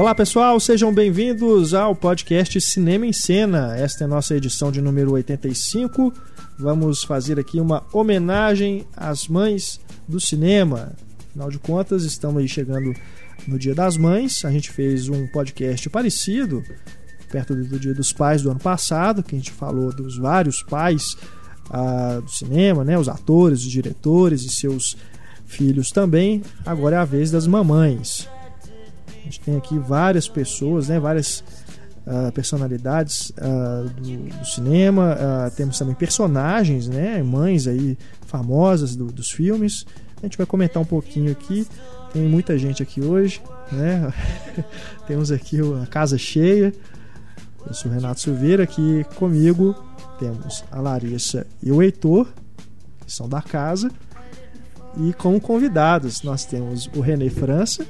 Olá pessoal, sejam bem-vindos ao podcast Cinema em Cena. Esta é a nossa edição de número 85. Vamos fazer aqui uma homenagem às mães do cinema. Afinal de contas, estamos aí chegando no Dia das Mães. A gente fez um podcast parecido, perto do Dia dos Pais do ano passado, que a gente falou dos vários pais ah, do cinema, né? Os atores, os diretores e seus filhos também. Agora é a vez das mamães. Gente tem aqui várias pessoas, né? Várias uh, personalidades uh, do, do, cinema. Uh, temos também personagens, né? Mães aí famosas do, dos filmes. A gente vai comentar um pouquinho aqui. Tem muita gente aqui hoje, né? temos aqui a casa cheia. Eu sou o Renato Silveira, aqui comigo temos a Larissa e o Heitor, que são da casa. E como convidados, nós temos o René França,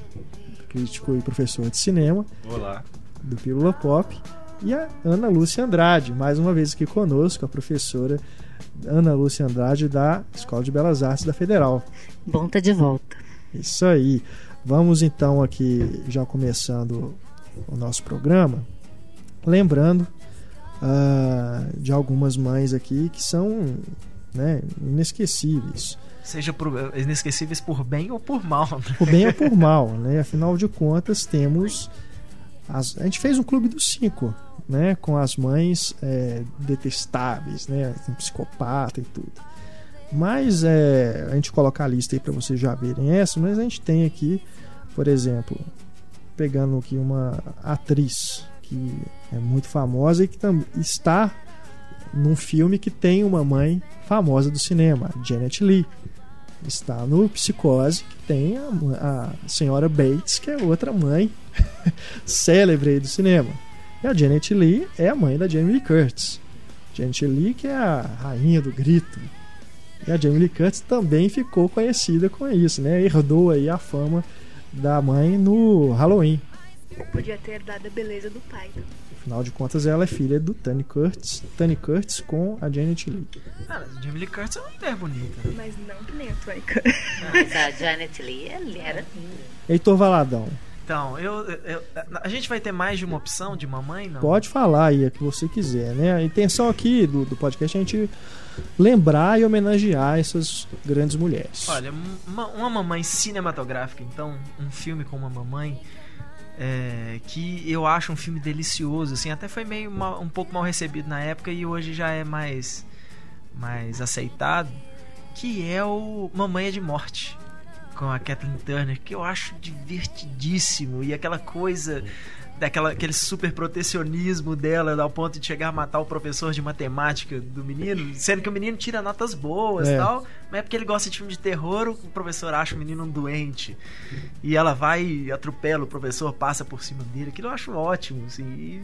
crítico e professor de cinema. Olá. Do Pílula Pop. E a Ana Lúcia Andrade, mais uma vez aqui conosco, a professora Ana Lúcia Andrade da Escola de Belas Artes da Federal. Bom tá de volta. Isso aí. Vamos então aqui, já começando o nosso programa, lembrando uh, de algumas mães aqui que são né, inesquecíveis. Seja por, inesquecíveis por bem ou por mal. Né? Por bem ou por mal, né? Afinal de contas, temos. As, a gente fez um clube dos cinco, né? Com as mães é, detestáveis, né? Tem psicopata e tudo. Mas é, a gente coloca a lista aí para vocês já verem essa, mas a gente tem aqui, por exemplo, pegando aqui uma atriz que é muito famosa e que está num filme que tem uma mãe famosa do cinema, Janet Lee está no Psicose, que tem a, a senhora Bates, que é outra mãe célebre do cinema. E a Janet Lee é a mãe da Jamie Lee Curtis. Janet Lee, que é a rainha do grito. E a Jamie Lee Curtis também ficou conhecida com isso, né? Herdou aí a fama da mãe no Halloween. Podia ter dado a beleza do pai. Afinal de contas, ela é filha do Tony Curtis, Tony Curtis com a Janet Lee. Cara, a Jamie Lee Curtis é uma mulher bonita. Mas não que nem a Tony Curtis. Mas a Janet Lee era linda. Heitor Valadão. Então, eu, eu, a gente vai ter mais de uma opção de mamãe, não? Pode falar aí a que você quiser, né? A intenção aqui do, do podcast é a gente lembrar e homenagear essas grandes mulheres. Olha, uma, uma mamãe cinematográfica, então, um filme com uma mamãe é, que eu acho um filme delicioso, assim, até foi meio mal, um pouco mal recebido na época e hoje já é mais mais aceitado, que é o Mamãe é de Morte com a Kathleen Turner, que eu acho divertidíssimo. E aquela coisa daquela aquele super protecionismo dela ao ponto de chegar a matar o professor de matemática do menino, sendo que o menino tira notas boas e é. tal, mas é porque ele gosta de filme de terror, o professor acha o menino um doente. E ela vai e atropela o professor, passa por cima dele. Aquilo eu acho ótimo, assim. E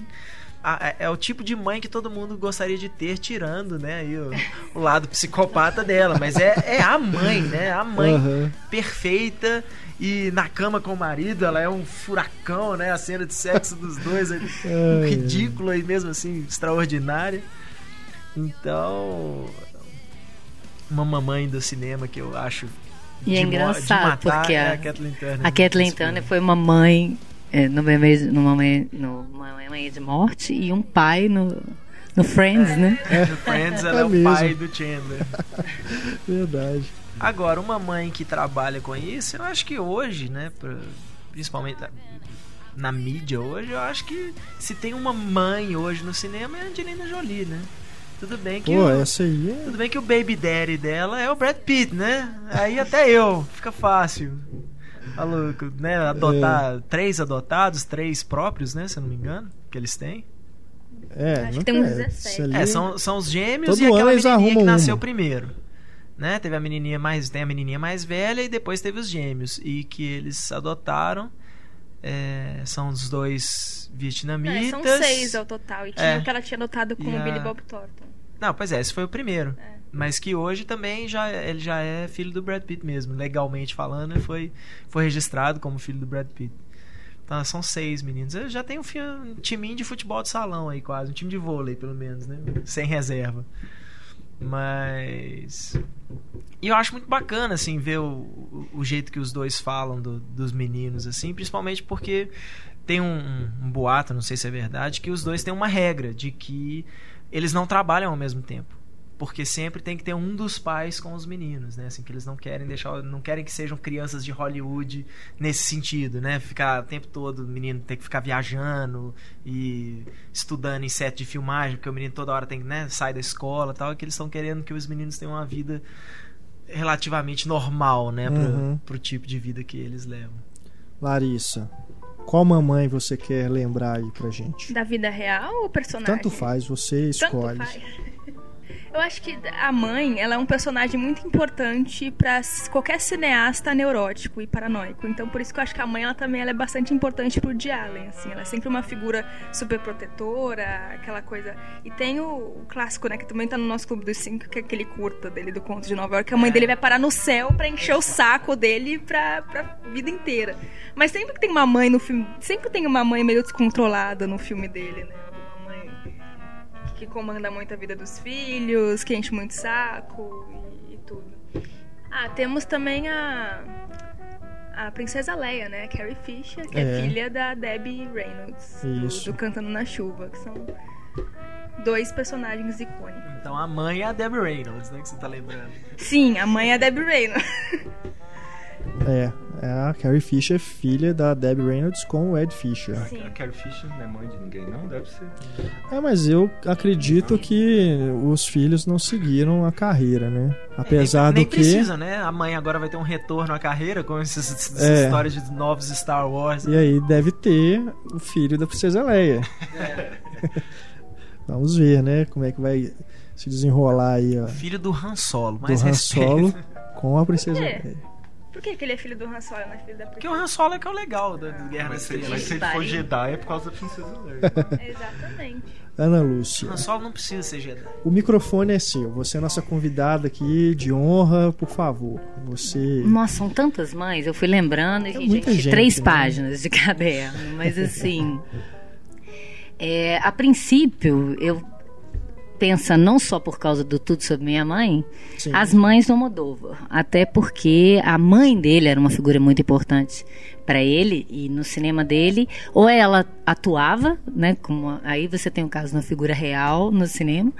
é, é o tipo de mãe que todo mundo gostaria de ter, tirando, né, aí o, o lado psicopata dela. Mas é, é a mãe, né? A mãe uhum. perfeita e na cama com o marido, ela é um furacão, né? A cena de sexo dos dois é ridícula e mesmo assim extraordinária. Então, uma mamãe do cinema que eu acho e é engraçado porque a, é a Kathleen Turner. A Kathleen Turner foi uma mãe é, no bebê, no de morte e um pai no no Friends, é, né? No Friends ela é, é o pai do Chandler. Verdade. Agora, uma mãe que trabalha com isso, eu acho que hoje, né, pra, principalmente na mídia hoje, eu acho que se tem uma mãe hoje no cinema é a Angelina Jolie, né? Tudo bem que Pô, o, essa aí é... Tudo bem que o baby daddy dela é o Brad Pitt, né? Aí até eu, fica fácil. Maluco, né? Adotar é. três adotados, três próprios, né? Se eu não me engano, que eles têm. É, Acho que tem uns 17. É, são, são os gêmeos Todo e aquela menininha que nasceu uma. primeiro né? Teve a menininha mais, tem a menininha mais velha e depois teve os gêmeos e que eles adotaram. É, são os dois vietnamitas. É, são seis ao total. E tinha é. o que ela tinha adotado com o Billy Bob Thornton. Não, pois é, esse foi o primeiro. É. Mas que hoje também já ele já é filho do Brad Pitt mesmo, legalmente falando, foi foi registrado como filho do Brad Pitt. Então são seis meninos. Eu já tem um, um timinho de futebol de salão aí quase, um time de vôlei pelo menos, né? Sem reserva. Mas. E eu acho muito bacana, assim, ver o, o, jeito que os dois falam do, dos meninos, assim, principalmente porque tem um, um, um boato, não sei se é verdade, que os dois têm uma regra de que eles não trabalham ao mesmo tempo porque sempre tem que ter um dos pais com os meninos, né? Assim que eles não querem deixar, não querem que sejam crianças de Hollywood nesse sentido, né? Ficar o tempo todo o menino tem que ficar viajando e estudando em set de filmagem, porque o menino toda hora tem que, né, sair da escola, tal, e que eles estão querendo que os meninos tenham uma vida relativamente normal, né, pro, uhum. pro tipo de vida que eles levam. Larissa, qual mamãe você quer lembrar aí pra gente? Da vida real ou personagem? Tanto faz, você escolhe. Tanto faz. Eu acho que a mãe, ela é um personagem muito importante para qualquer cineasta neurótico e paranoico. Então, por isso que eu acho que a mãe, ela também ela é bastante importante pro Woody Allen, assim. Ela é sempre uma figura super protetora, aquela coisa... E tem o, o clássico, né, que também tá no nosso Clube dos Cinco, que é aquele curta dele, do Conto de Nova York, que a mãe dele vai parar no céu para encher o saco dele pra, pra vida inteira. Mas sempre que tem uma mãe no filme... Sempre tem uma mãe meio descontrolada no filme dele, né? Que comanda muito a vida dos filhos, que enche muito saco e, e tudo. Ah, temos também a a princesa Leia, né? Carrie Fisher, que é, é filha da Debbie Reynolds, do, do, Cantando na Chuva, que são dois personagens icônicos. Então a mãe é a Debbie Reynolds, né? Que você tá lembrando. Sim, a mãe é a Debbie Reynolds. É, é a Carrie Fisher, filha da Debbie Reynolds com o Ed Fisher. Sim. A Carrie Fisher não é mãe de ninguém, não? Deve ser. É, mas eu acredito que os filhos não seguiram a carreira, né? Apesar é, nem, do que. precisa, né? A mãe agora vai ter um retorno à carreira com essas, essas é. histórias de novos Star Wars. E aí deve ter o filho da Princesa Leia. É. Vamos ver, né? Como é que vai se desenrolar aí. Ó. Filho do Han Solo, mais Do Han Solo com a Princesa Leia. Por que, que ele é filho do Han Solo, não é filho da Porque o Han Solo é que é o legal da, Guerra das Estrelas. Mas se ele for Jedi é por causa da Princesa Leia. Exatamente. Ana Lúcia. Han Solo não precisa ser Jedi. O microfone é seu. Você é nossa convidada aqui de honra, por favor. Você. Nossa, são tantas mães. Eu fui lembrando, é gente, gente, três né? páginas de caderno. Mas assim. É, a princípio, eu pensa não só por causa do Tudo Sobre Minha Mãe, Sim. as mães do Almodóvar. Até porque a mãe dele era uma figura muito importante para ele e no cinema dele, ou ela atuava, né, como aí você tem o um caso na figura real no cinema,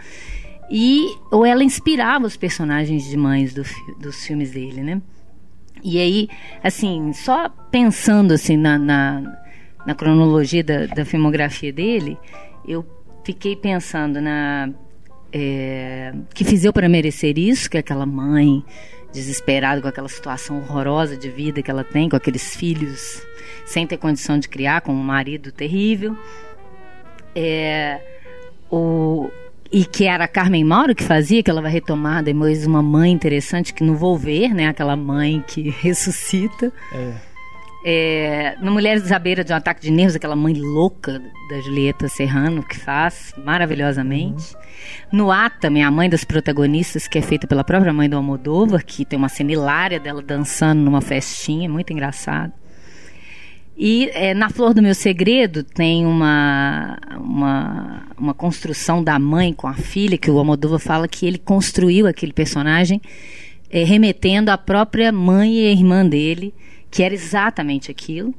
e ou ela inspirava os personagens de mães do, dos filmes dele, né? E aí, assim, só pensando assim na, na, na cronologia da, da filmografia dele, eu fiquei pensando na é, que fiz eu para merecer isso, que aquela mãe desesperada com aquela situação horrorosa de vida que ela tem, com aqueles filhos sem ter condição de criar, com um marido terrível. É, o, e que era a Carmen Mauro que fazia, que ela vai retomar depois uma mãe interessante que não vou ver, né? Aquela mãe que ressuscita. É. É, no Mulheres à Beira de um Ataque de Nervos, aquela mãe louca da Julieta Serrano, que faz maravilhosamente. Uhum. No Atame, a mãe das protagonistas, que é feita pela própria mãe do Almodóvar, que tem uma cena hilária dela dançando numa festinha, muito engraçado. E é, na Flor do Meu Segredo tem uma, uma, uma construção da mãe com a filha, que o Almodóvar fala que ele construiu aquele personagem é, remetendo à própria mãe e irmã dele, que era exatamente aquilo.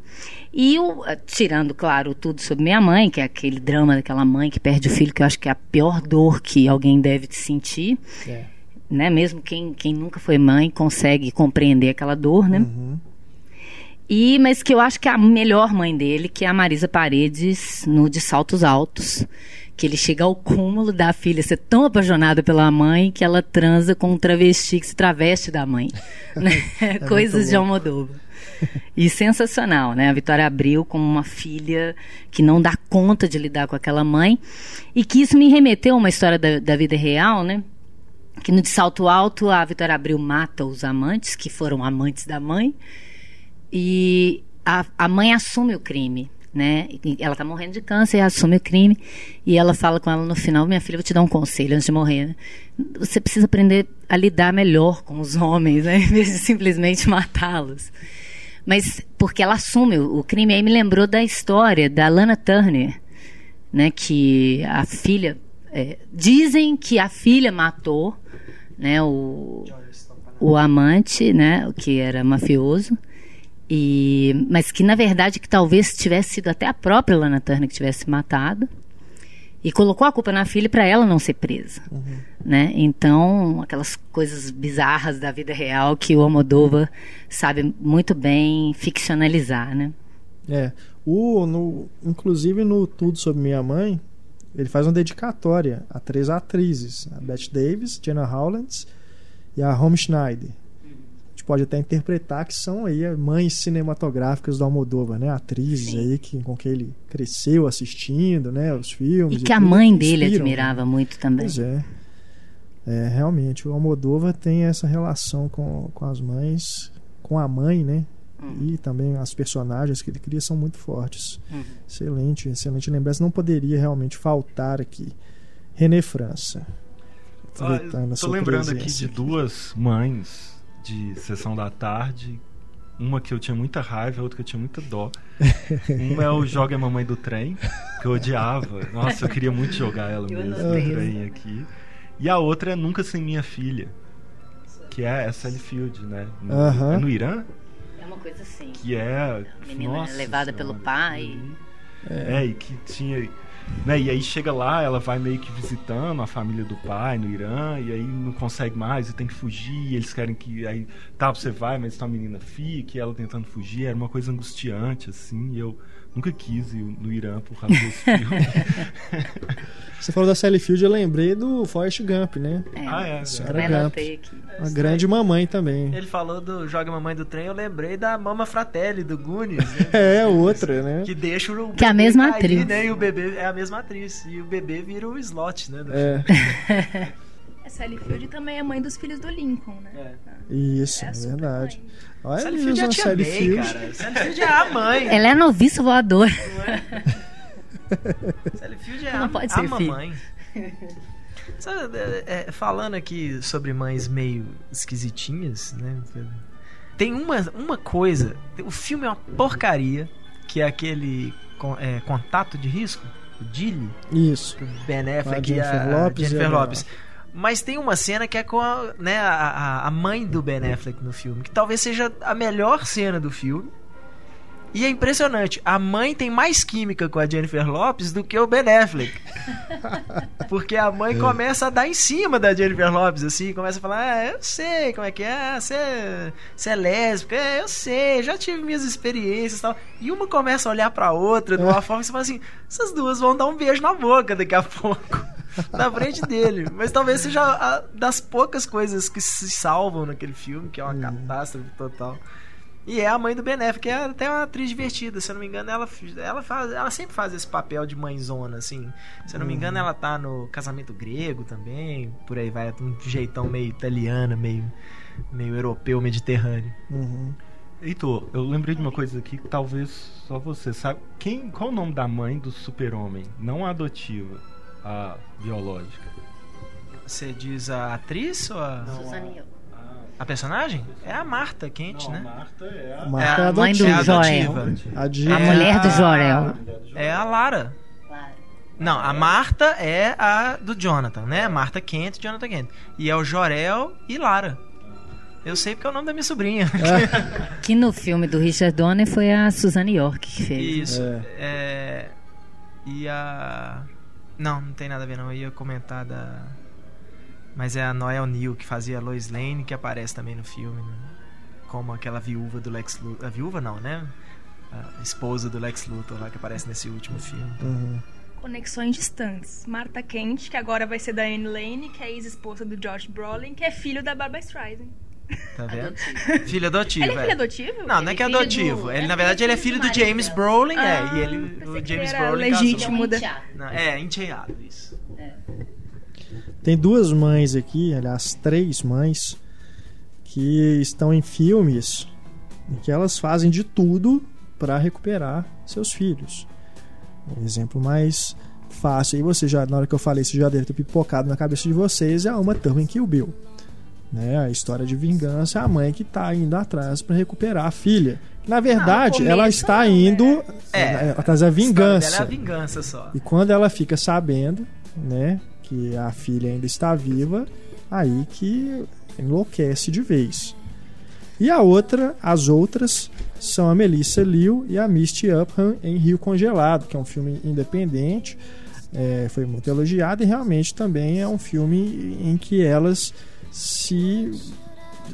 E o, eh, tirando, claro, tudo sobre minha mãe, que é aquele drama daquela mãe que perde o filho, que eu acho que é a pior dor que alguém deve sentir. É. Né? Mesmo quem, quem nunca foi mãe consegue compreender aquela dor, né? Uhum. E, mas que eu acho que é a melhor mãe dele, que é a Marisa Paredes, no De Saltos Altos, que ele chega ao cúmulo da filha ser tão apaixonada pela mãe que ela transa com um travesti que se traveste da mãe. Né? É Coisas de Almodóvar. E sensacional, né? A Vitória abriu com uma filha que não dá conta de lidar com aquela mãe. E que isso me remeteu a uma história da, da vida real, né? Que no De Salto Alto a Vitória Abril mata os amantes, que foram amantes da mãe. E a, a mãe assume o crime né? Ela tá morrendo de câncer, assume o crime e ela fala com ela no final: Minha filha, vou te dar um conselho antes de morrer. Né? Você precisa aprender a lidar melhor com os homens, né? Em vez de simplesmente matá-los mas porque ela assume o, crime. Aí me lembrou da história da Lana Turner, né, que a filha é, dizem que a filha matou, né, o, o amante, né, que era mafioso. E, mas que na verdade que talvez tivesse sido até a própria Lana Turner que tivesse matado e colocou a culpa na filha para ela não ser presa, uhum. né? Então aquelas coisas bizarras da vida real que o Almodóvar sabe muito bem ficcionalizar, né? É, o no, inclusive no tudo sobre minha mãe ele faz uma dedicatória a três atrizes: a Bette Davis, Jenna Howlands e a Home Schneider. Pode até interpretar que são aí mães cinematográficas do Almodóvar, né? Atrizes Sim. aí que, com quem ele cresceu assistindo, né? Os filmes. E que e a mãe dele admirava muito também. Pois é. É, realmente, o Almodóvar tem essa relação com, com as mães, com a mãe, né? Hum. E também as personagens que ele cria são muito fortes. Hum. Excelente, excelente lembrança. Não poderia realmente faltar aqui. René França. Ah, Estou lembrando aqui de duas mães de sessão da tarde. Uma que eu tinha muita raiva, outra que eu tinha muita dó. Uma é o Joga a Mamãe do Trem, que eu odiava. Nossa, eu queria muito jogar ela mesmo no trem aqui. E a outra é Nunca Sem Minha Filha, que é a Sally Field, né? No, uh -huh. É no Irã? uma coisa assim. Que é. A menina nossa, levada pelo pai. É. é, e que tinha. Né, e aí chega lá, ela vai meio que visitando a família do pai no Irã, e aí não consegue mais, e tem que fugir, eles querem que. Aí, tá, você vai, mas então a menina fica, e ela tentando fugir, era uma coisa angustiante, assim, e eu nunca quis ir no Irã por causa desse filme. Você falou da Sally Field, eu lembrei do Forrest Gump, né? É, ah, é. Senhora Gump. Uma grande mamãe também. Ele falou do Joga Mamãe do Trem, eu lembrei da Mama Fratelli, do Goonies. Né? é, outra, né? Que deixa o Que é a mesma cair, atriz. Né? E o bebê é a mesma atriz. E o bebê vira o slot, né? É. A Sally Field também é mãe dos filhos do Lincoln, né? É. Isso, é, é verdade. Mãe. Olha Sally Field é a Sally Field. Cara. Sally Field é a mãe. Ela é noviço voador. Sally Field é Não a, pode ser a mamãe. É, é, falando aqui sobre mães meio esquisitinhas, né? Tem uma, uma coisa. O filme é uma porcaria, que é aquele é, contato de risco, o Dilly. Isso. Ben Affleck e a Lopes Jennifer Lopes. Mas tem uma cena que é com a, né, a, a mãe do Ben Affleck no filme, que talvez seja a melhor cena do filme. E é impressionante, a mãe tem mais química com a Jennifer Lopes do que o Ben Affleck. Porque a mãe é. começa a dar em cima da Jennifer Lopes, assim, começa a falar: Ah, eu sei como é que é, você é, você é lésbica, é, eu sei, já tive minhas experiências e tal. E uma começa a olhar pra outra de uma forma que você fala assim: essas duas vão dar um beijo na boca daqui a pouco na frente dele. Mas talvez seja a, das poucas coisas que se salvam naquele filme, que é uma uhum. catástrofe total. E é a mãe do Benéfico, que é até uma atriz divertida, se eu não me engano, ela, ela, faz, ela sempre faz esse papel de mãezona, assim. Se eu não me engano, uhum. ela tá no Casamento Grego também, por aí vai, um jeitão meio italiano, meio, meio europeu, mediterrâneo. Uhum. Heitor, eu lembrei de uma coisa aqui que talvez só você sabe. Quem, qual o nome da mãe do super-homem? Não a adotiva a biológica? Você diz a atriz ou a. Suzane a personagem? É a Marta Quente, né? A Marta é a, Marta é a, é mãe do é Joel. A, a mulher do Jorel. É a Lara. Não, a Marta é a do Jonathan, né? Marta Kent, Jonathan Kent. E é o Jorel e Lara. Eu sei porque é o nome da minha sobrinha. É. que no filme do Richard Donner foi a Suzanne York que fez. Isso. É. é... E a. Não, não tem nada a ver não. Eu ia comentar da. Mas é a Noel Neal que fazia a Lois Lane, que aparece também no filme, né? Como aquela viúva do Lex Luthor. A viúva não, né? A esposa do Lex Luthor lá que aparece nesse último filme. Uhum. Conexões distantes. Marta Kent, que agora vai ser da Anne Lane, que é ex-esposa do George Brolin, que é filho da Barbara Streisand. Tá vendo? Adotivo. Filho adotivo. Ele é filho adotivo? Não, não é que é adotivo. Do... Ele, na verdade, ele é filho do James Brolin, ah, é. E ele, o James Brolin legítimo casou. Da... é, enteado, isso. É. Tem duas mães aqui, aliás, três mães, que estão em filmes em que elas fazem de tudo para recuperar seus filhos. Um exemplo mais fácil, e você já, na hora que eu falei, isso já deve ter pipocado na cabeça de vocês, é uma Turma em Kill Bill. Né? A história de vingança é a mãe que está indo atrás para recuperar a filha. Na verdade, Não, ela está não, indo é. é, atrás da vingança. Ela é a vingança só. E quando ela fica sabendo, né, que a filha ainda está viva, aí que enlouquece de vez. E a outra, as outras, são a Melissa Liu e a Misty Upham em Rio Congelado, que é um filme independente, é, foi muito elogiado e realmente também é um filme em que elas se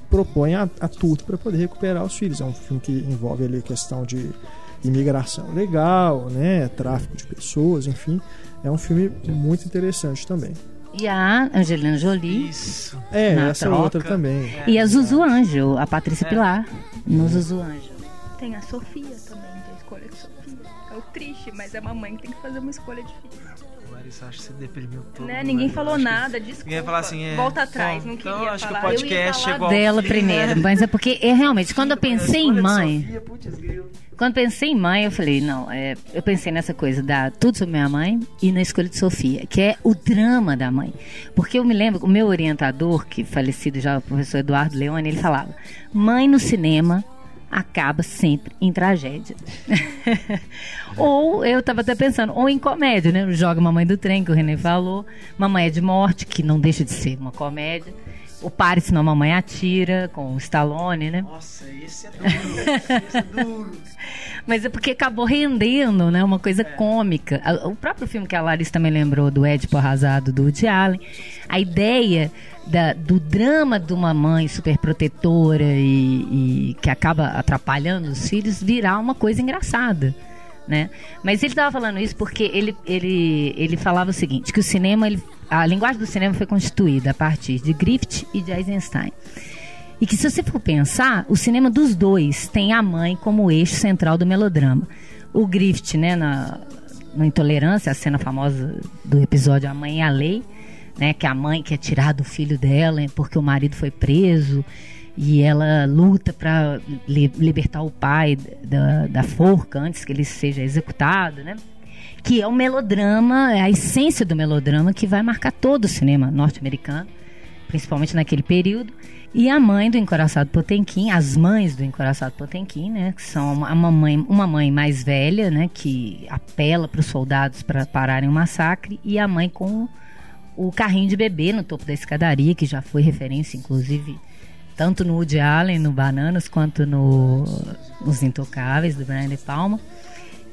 propõem a, a tudo para poder recuperar os filhos. É um filme que envolve ali a questão de imigração legal, né, tráfico de pessoas, enfim, é um filme muito interessante também. E a Angelina Jolie. Isso. É, essa troca. outra também. É, e a Zuzu Anjo, a Patrícia é. Pilar, no Zuzu Anjo. Tem a Sofia também, a escolha de Sofia. É o triste, mas é uma mãe que tem que fazer uma escolha difícil. Larissa, acho que você deprimiu todo. Né? Ninguém falou nada, que... desculpa. Ninguém falar assim, é... Volta atrás, Bom, não queria então, acho falar. que o podcast chegou dela ao... primeiro, mas é porque é realmente quando eu pensei em mãe, Sofia, putz, quando pensei em mãe, eu falei, não, é, eu pensei nessa coisa da tudo sobre minha mãe e na escolha de Sofia, que é o drama da mãe. Porque eu me lembro, o meu orientador, que falecido já, o professor Eduardo Leone, ele falava: mãe no cinema acaba sempre em tragédia. ou eu estava até pensando, ou em comédia, né? Joga Mamãe do Trem, que o René falou, Mamãe é de Morte, que não deixa de ser uma comédia. O Pare Senão a Mamãe Atira, com o Stallone, né? Nossa, esse é duro. esse é duro. Mas é porque acabou rendendo, né? Uma coisa é. cômica. O próprio filme que a Larissa também lembrou, do Édipo Arrasado, do Woody Allen. A ideia da, do drama de uma mãe superprotetora e, e que acaba atrapalhando os filhos virar uma coisa engraçada. Né? Mas ele estava falando isso porque ele, ele, ele falava o seguinte, que o cinema, ele, a linguagem do cinema foi constituída a partir de Griffith e de Eisenstein. E que se você for pensar, o cinema dos dois tem a mãe como eixo central do melodrama. O Griffith, né, na, na Intolerância, a cena famosa do episódio A Mãe e a Lei, né, que a mãe quer tirar do filho dela porque o marido foi preso e ela luta para li libertar o pai da, da forca antes que ele seja executado, né? Que é o melodrama, é a essência do melodrama que vai marcar todo o cinema norte-americano, principalmente naquele período. E a mãe do encoraçado Potemkin, as mães do encoraçado Potemkin, né, que são uma, mãe, uma mãe mais velha, né, que apela para os soldados para pararem o massacre, e a mãe com o carrinho de bebê no topo da escadaria, que já foi referência, inclusive, tanto no Woody Allen, no Bananas, quanto no Os Intocáveis, do Brian De Palma,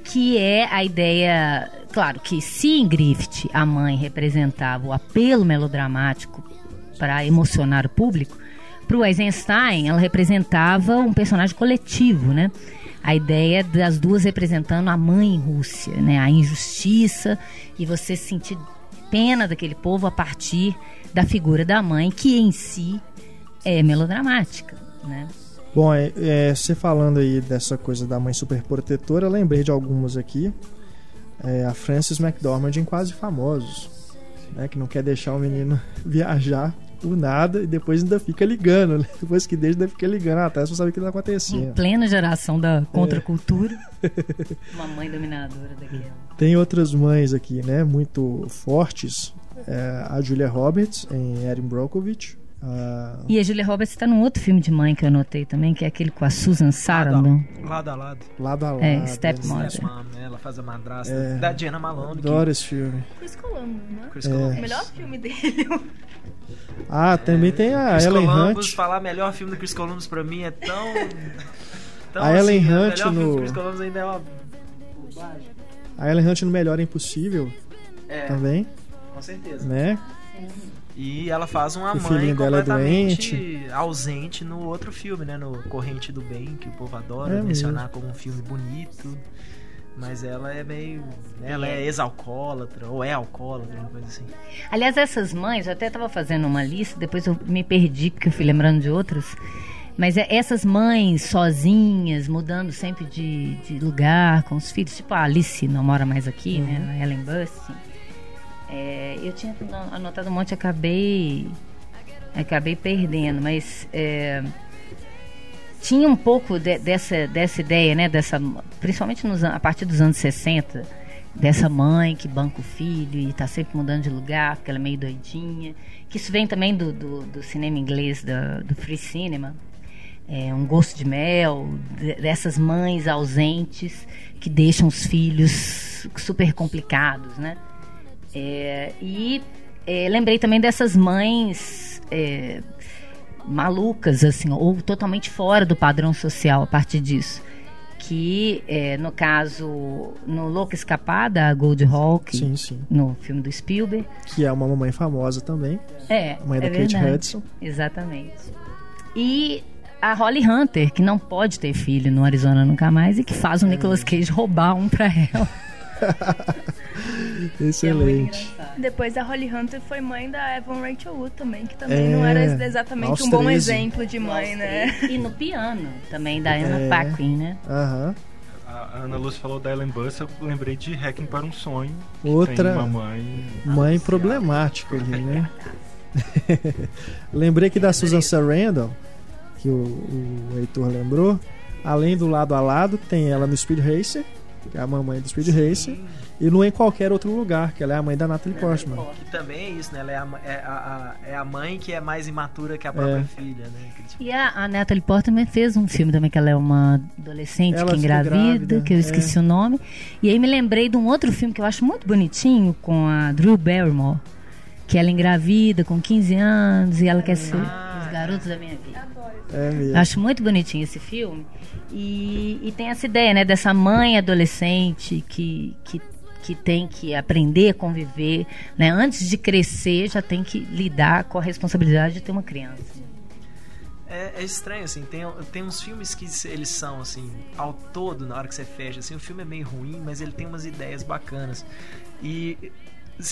que é a ideia, claro, que se em Griffith a mãe representava o apelo melodramático para emocionar o público, para o Eisenstein, ela representava um personagem coletivo, né? A ideia das duas representando a mãe Rússia, né? A injustiça e você sentir pena daquele povo a partir da figura da mãe, que em si é melodramática, né? Bom, é, é, você falando aí dessa coisa da mãe superprotetora, eu lembrei de algumas aqui. É, a Frances McDormand em Quase Famosos, né, que não quer deixar o menino viajar por nada e depois ainda fica ligando. Né? Depois que deixa, ainda fica ligando até você sabe o que está acontecendo. Em plena geração da contracultura. É. Uma mãe dominadora daquela. Tem outras mães aqui, né? Muito fortes. É, a Julia Roberts em Erin Brockovich. E a Julia Roberts está num outro filme de mãe que eu anotei também, que é aquele com a Susan Sarandon. Lado a lado. Lado a lado. É, Stepmother. Step ela faz a madrasta é, da Diana Malone. Adoro que... esse filme. Chris Columbus, né? Chris Columbus. É. Melhor filme dele. Ah, também tem a Chris Ellen Columbus, Hunt. falar melhor filme do Chris Columbus pra mim é tão. tão a Ellen assim, Hunt melhor no. Filme do Chris Columbus ainda é uma A Ellen Hunt no Melhor é Impossível. É. Também. Com certeza. Né? E ela faz uma o mãe é completamente é ausente no outro filme, né? No Corrente do Bem, que o povo adora é mencionar mesmo. como um filme bonito. Mas ela é meio. Né, ela é ex-alcoólatra, ou é alcoólatra, uma coisa assim. Aliás, essas mães, eu até estava fazendo uma lista, depois eu me perdi porque eu fui lembrando de outras. Mas é essas mães sozinhas, mudando sempre de, de lugar com os filhos, tipo a Alice não mora mais aqui, né, uhum. né? A Ellen Burstyn. É, eu tinha anotado um monte, acabei acabei perdendo, mas é, tinha um pouco de, dessa, dessa ideia, né? Dessa, principalmente nos, a partir dos anos 60, dessa mãe que banca o filho e está sempre mudando de lugar, porque ela é meio doidinha. Que isso vem também do, do, do cinema inglês, do, do free cinema. É, um gosto de mel, dessas mães ausentes que deixam os filhos super complicados, né? É, e é, lembrei também dessas mães é, malucas, assim, ou totalmente fora do padrão social a partir disso. Que, é, no caso, no Louca Escapada, a Gold Hawk, sim, sim. no filme do Spielberg. Que é uma mamãe famosa também. É. Mãe é da verdade. Kate Hudson. Exatamente. E a Holly Hunter, que não pode ter filho no Arizona nunca mais e que faz o é. Nicolas Cage roubar um pra ela. Excelente. É Depois da Holly Hunter foi mãe da Evan Rachel Wood também, que também é, não era exatamente um bom 13. exemplo de mãe, né? E no piano também da Anna é. Paquin, né? Aham. A Ana Luz falou da Ellen Buss, eu lembrei de Hacking para um Sonho. Outra uma mãe, mãe problemática ali, né? lembrei aqui da Susan Sarandon, que o, o Heitor lembrou. Além do lado a lado, tem ela no Speed Racer, que é a mamãe do Speed. Racer, e não em qualquer outro lugar, que ela é a mãe da Natalie Portman. Que também é isso, né? Ela é a, é a, é a mãe que é mais imatura que a própria é. filha, né? E a, a Natalie Portman fez um filme também, que ela é uma adolescente ela que engravida, grávida, que eu esqueci é. o nome. E aí me lembrei de um outro filme que eu acho muito bonitinho, com a Drew Barrymore, que ela engravida com 15 anos e ela quer ser ah, os garotos da minha vida. É mesmo. Acho muito bonitinho esse filme. E, e tem essa ideia, né, dessa mãe adolescente que, que que tem que aprender a conviver, né? Antes de crescer, já tem que lidar com a responsabilidade de ter uma criança. É, é, estranho, assim, tem, tem uns filmes que eles são, assim, ao todo, na hora que você fecha, assim, o filme é meio ruim, mas ele tem umas ideias bacanas. E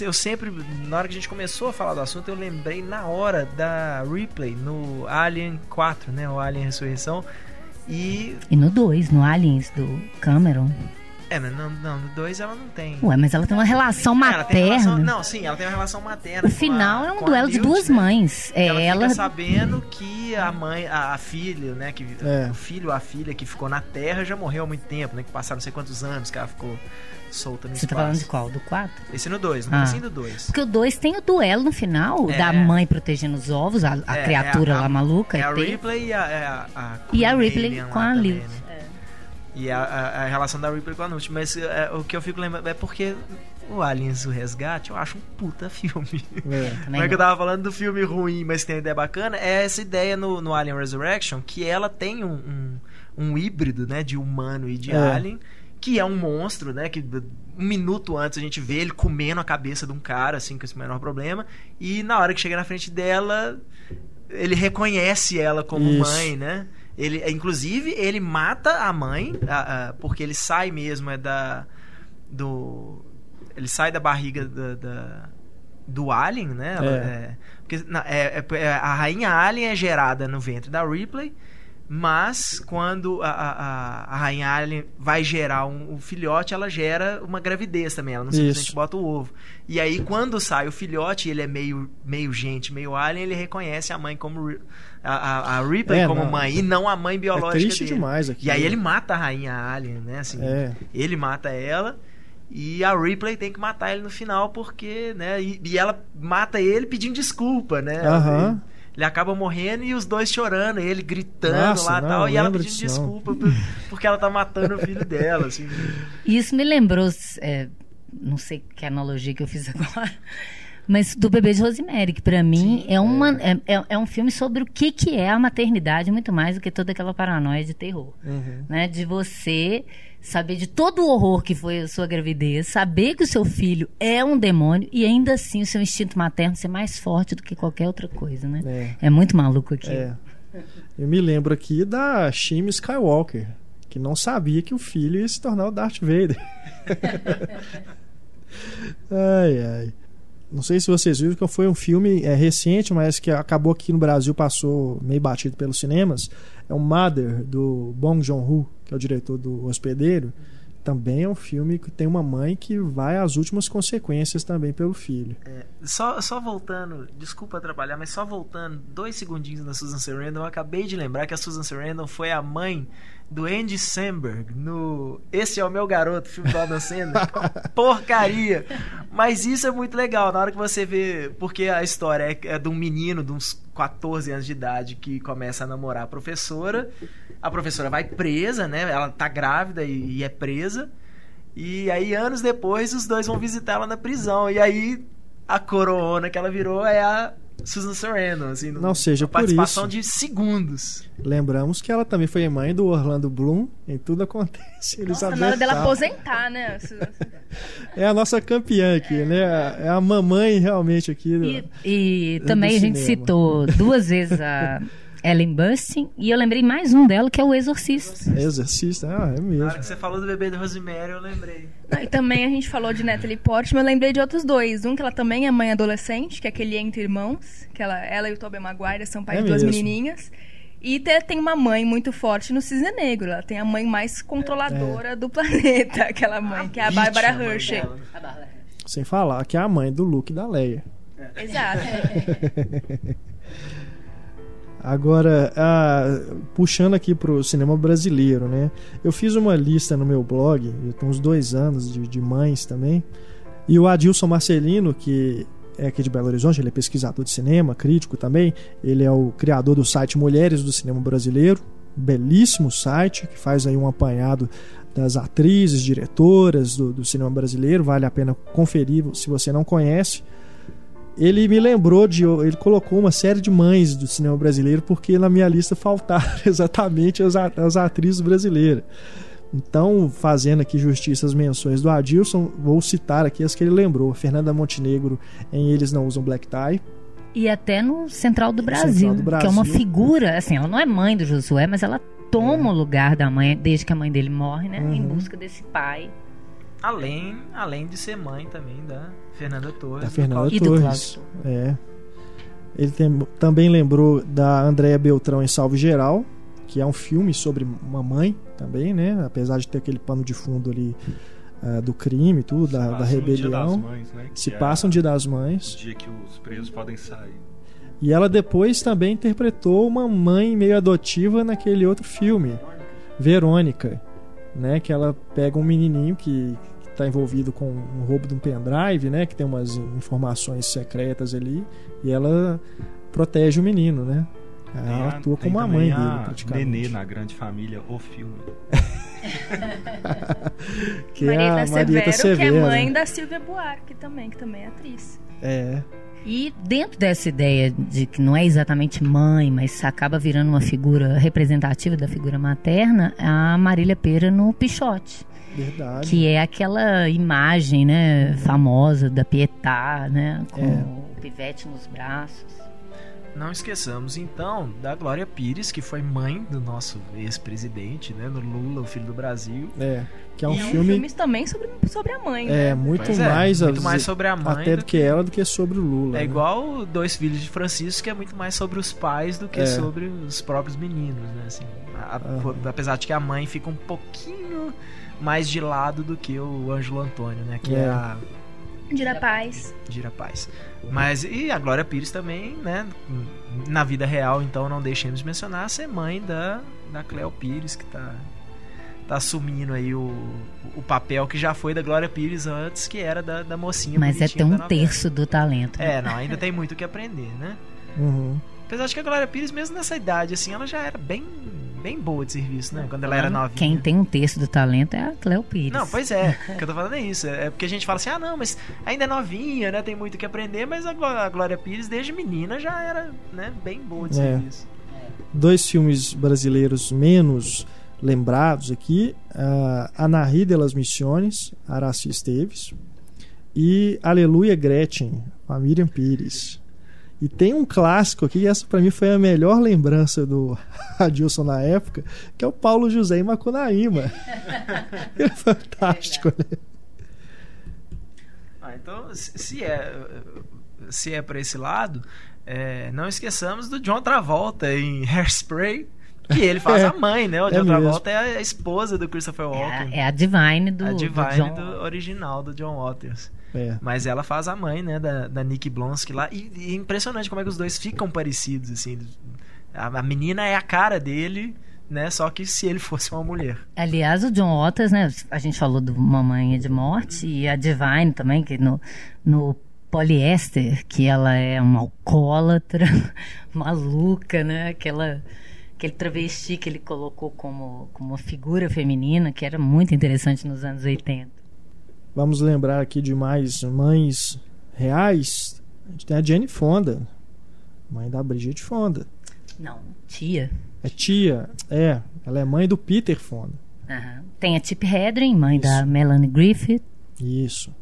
eu sempre, na hora que a gente começou a falar do assunto, eu lembrei na hora da replay no Alien 4, né? O Alien Ressurreição. E. E no 2, no Aliens do Cameron. É, mas não, não, no 2 ela não tem. Ué, mas ela tem uma relação materna. Relação, não, sim, ela tem uma relação materna. O final a, é um duelo de duas né? mães. É, ela, ela fica sabendo que a mãe, a, a filha, né, que é. o filho a filha que ficou na Terra já morreu há muito tempo, né, que passaram não sei quantos anos que ela ficou solta no Você espaço. tá falando de qual? Do 4? Esse no 2, no ah. do 2. Porque o 2 tem o duelo no final é. da mãe protegendo os ovos, a, a é, criatura é a, lá maluca. É a Ripley e a, é a, a E a Ripley com a Liv. Né? E a, a, a, relação da Ripley com a Nut. Mas é, o que eu fico lembrando é porque o Aliens o Resgate eu acho um puta filme. É, não é que eu tava falando do filme ruim, mas tem uma ideia bacana. É essa ideia no, no Alien Resurrection que ela tem um, um, um híbrido né, de humano e de é. alien que é um monstro, né? Que um minuto antes a gente vê ele comendo a cabeça de um cara, assim, com esse menor problema. E na hora que chega na frente dela, ele reconhece ela como Isso. mãe, né? Ele, inclusive, ele mata a mãe, a, a, porque ele sai mesmo é da. Do. Ele sai da barriga da, da do Alien, né? Ela, é. É, porque, na, é, é, a rainha Alien é gerada no ventre da Ripley. Mas quando a, a, a rainha Alien vai gerar um, um, filhote, ela gera uma gravidez também. Ela não simplesmente Isso. bota o ovo. E aí, quando sai o filhote, ele é meio, meio gente, meio alien, ele reconhece a mãe como. A, a, a Ripley é, como não. mãe e não a mãe biológica é triste dele. demais aqui. E aí ele mata a rainha Alien, né? Assim, é. Ele mata ela. E a Ripley tem que matar ele no final porque, né? E, e ela mata ele pedindo desculpa, né? Aham. Uhum ele acaba morrendo e os dois chorando, ele gritando Nossa, lá não, tal, e ela pedindo desculpa por, porque ela tá matando o filho dela. Assim. Isso me lembrou, é, não sei que analogia que eu fiz agora, mas do Bebê de Rosemary, que para mim Sim, é, uma, é. É, é. um filme sobre o que, que é a maternidade, muito mais do que toda aquela paranoia de terror. Uhum. Né? De você saber de todo o horror que foi a sua gravidez, saber que o seu filho é um demônio e ainda assim o seu instinto materno ser mais forte do que qualquer outra coisa, né? É, é muito maluco aqui. É. Eu me lembro aqui da Shim Skywalker, que não sabia que o filho ia se tornar o Darth Vader. ai, ai. Não sei se vocês viram que foi um filme é, recente, mas que acabou aqui no Brasil, passou meio batido pelos cinemas. É o Mother, do Bong Joon-ho, que é o diretor do Hospedeiro. Também é um filme que tem uma mãe que vai às últimas consequências também pelo filho. É, só, só voltando, desculpa atrapalhar, mas só voltando dois segundinhos na Susan Sarandon, eu acabei de lembrar que a Susan Sarandon foi a mãe do Andy Samberg no Esse é o Meu Garoto, filme do Adam Sandler. Porcaria! Mas isso é muito legal, na hora que você vê. Porque a história é, é de um menino de uns 14 anos de idade que começa a namorar a professora. A professora vai presa, né? Ela tá grávida e, e é presa. E aí, anos depois, os dois vão visitá-la na prisão. E aí, a corona que ela virou é a Susan Sarandon, assim, não seja por participação isso. de segundos. Lembramos que ela também foi mãe do Orlando Bloom, em tudo acontece. Nossa, na hora dela aposentar, né? é a nossa campeã aqui, né? É a mamãe realmente aqui. Do, e, e também a gente citou duas vezes a Ellen Bustin e eu lembrei mais um dela que é o Exorcista. Exorcista, ah, é mesmo. Na hora que você falou do bebê de Rosemary, eu lembrei. e também a gente falou de Natalie Portman, eu lembrei de outros dois. Um que ela também é mãe adolescente, que é aquele Entre Irmãos, que ela, ela e o Tobey Maguire são pais é de duas mesmo. menininhas. E tem uma mãe muito forte no Cisne Negro. Ela tem a mãe mais controladora é. do planeta, aquela mãe, a que é a Bárbara Hershey. Sem falar que é a mãe do Luke e da Leia. É. Exato. Agora, puxando aqui para o cinema brasileiro, né? Eu fiz uma lista no meu blog, tem uns dois anos de, de mães também. E o Adilson Marcelino, que é aqui de Belo Horizonte, ele é pesquisador de cinema, crítico também. Ele é o criador do site Mulheres do Cinema Brasileiro, belíssimo site que faz aí um apanhado das atrizes, diretoras do, do cinema brasileiro. Vale a pena conferir se você não conhece ele me lembrou de. Ele colocou uma série de mães do cinema brasileiro, porque na minha lista faltaram exatamente as, as atrizes brasileiras. Então, fazendo aqui justiça às menções do Adilson, vou citar aqui as que ele lembrou. Fernanda Montenegro em Eles Não Usam Black Tie. E até no Central do, Brasil, Central do Brasil, que é uma figura, assim, ela não é mãe do Josué, mas ela toma é. o lugar da mãe desde que a mãe dele morre, né? Uhum. Em busca desse pai. Além, além de ser mãe também da Fernanda Torres. Da Fernanda e Torres. É. Ele tem, também lembrou da Andréa Beltrão em Salve Geral, que é um filme sobre uma mãe também, né? Apesar de ter aquele pano de fundo ali uh, do crime, tudo, da, da rebelião. Um mães, né? Se é passa um dia das mães. O dia que os presos podem sair. E ela depois também interpretou uma mãe meio adotiva naquele outro filme, Verônica. Né? Que ela pega um menininho que está envolvido com um roubo de um pendrive, né? Que tem umas informações secretas ali e ela protege o menino, né? Ela a, atua como a mãe dele, praticamente. Nenê na Grande Família, o filme. que Marieta é a Marieta Severo, Severo, que é mãe da Silvia Buarque também, que também é atriz. É. E dentro dessa ideia de que não é exatamente mãe, mas acaba virando uma figura representativa da figura materna, a Marília Pera no Pichote. Verdade. Que é aquela imagem, né, famosa da Pietá, né, com é. o pivete nos braços. Não esqueçamos então da Glória Pires, que foi mãe do nosso ex-presidente, né, do Lula, o filho do Brasil. É, que é um e filme. filmes também sobre, sobre a mãe. É, né? muito é, mais, muito mais sobre a mãe até do que, ela do que sobre o Lula. É né? igual Dois Filhos de Francisco, que é muito mais sobre os pais do que é. sobre os próprios meninos, né? Assim, a, apesar de que a mãe fica um pouquinho mais de lado do que o Ângelo Antônio, né? Que é, é a Dira Paz. Dira Paz. Mas, e a Glória Pires também, né? Na vida real, então, não deixemos de mencionar, ser mãe da, da Cleo Pires, que tá, tá assumindo aí o, o papel que já foi da Glória Pires antes, que era da, da mocinha Mas é até um terço do talento. Né? É, não, ainda tem muito o que aprender, né? Uhum. Apesar de que a Glória Pires, mesmo nessa idade, assim, ela já era bem bem boa de serviço, né? Quando ela era novinha. Quem tem um terço do talento é a Cleo Pires. Não, pois é. o que eu tô falando é isso. É porque a gente fala assim, ah, não, mas ainda é novinha, né? Tem muito o que aprender, mas a Glória Pires, desde menina, já era né, bem boa de é. serviço. Dois filmes brasileiros menos lembrados aqui: uh, Anarri de las Missiones, Araci Esteves, e Aleluia Gretchen, com a Miriam Pires. E tem um clássico aqui, e essa para mim foi a melhor lembrança do Adilson na época, que é o Paulo José em Macunaíma. é fantástico, né? Ah, então, se é, se é para esse lado, é, não esqueçamos do John Travolta em Hairspray, que ele faz é, a mãe, né? O é John Travolta é a esposa do Christopher Walken. É a, é a Divine do, a Divine do, John... do original do John Waters. É. Mas ela faz a mãe, né, da, da Nick Blonsky lá. E, e, é impressionante como é que os dois ficam parecidos, assim. A, a, menina é a cara dele, né? Só que se ele fosse uma mulher. Aliás, o John Waters, né? A gente falou do Mamãe de Morte e a Divine também, que no, no Poliéster, que ela é uma alcoólatra, maluca, né? Aquela aquele travesti que ele colocou como, como uma figura feminina, que era muito interessante nos anos 80. Vamos lembrar aqui de mais mães reais. A gente tem a Jane Fonda, Mãe da Bridget Fonda. Não, tia. É tia, é. Ela é mãe do Peter Fonda. Uhum. Tem a Tip Hedren, mãe Isso. da Melanie Griffith. Isso.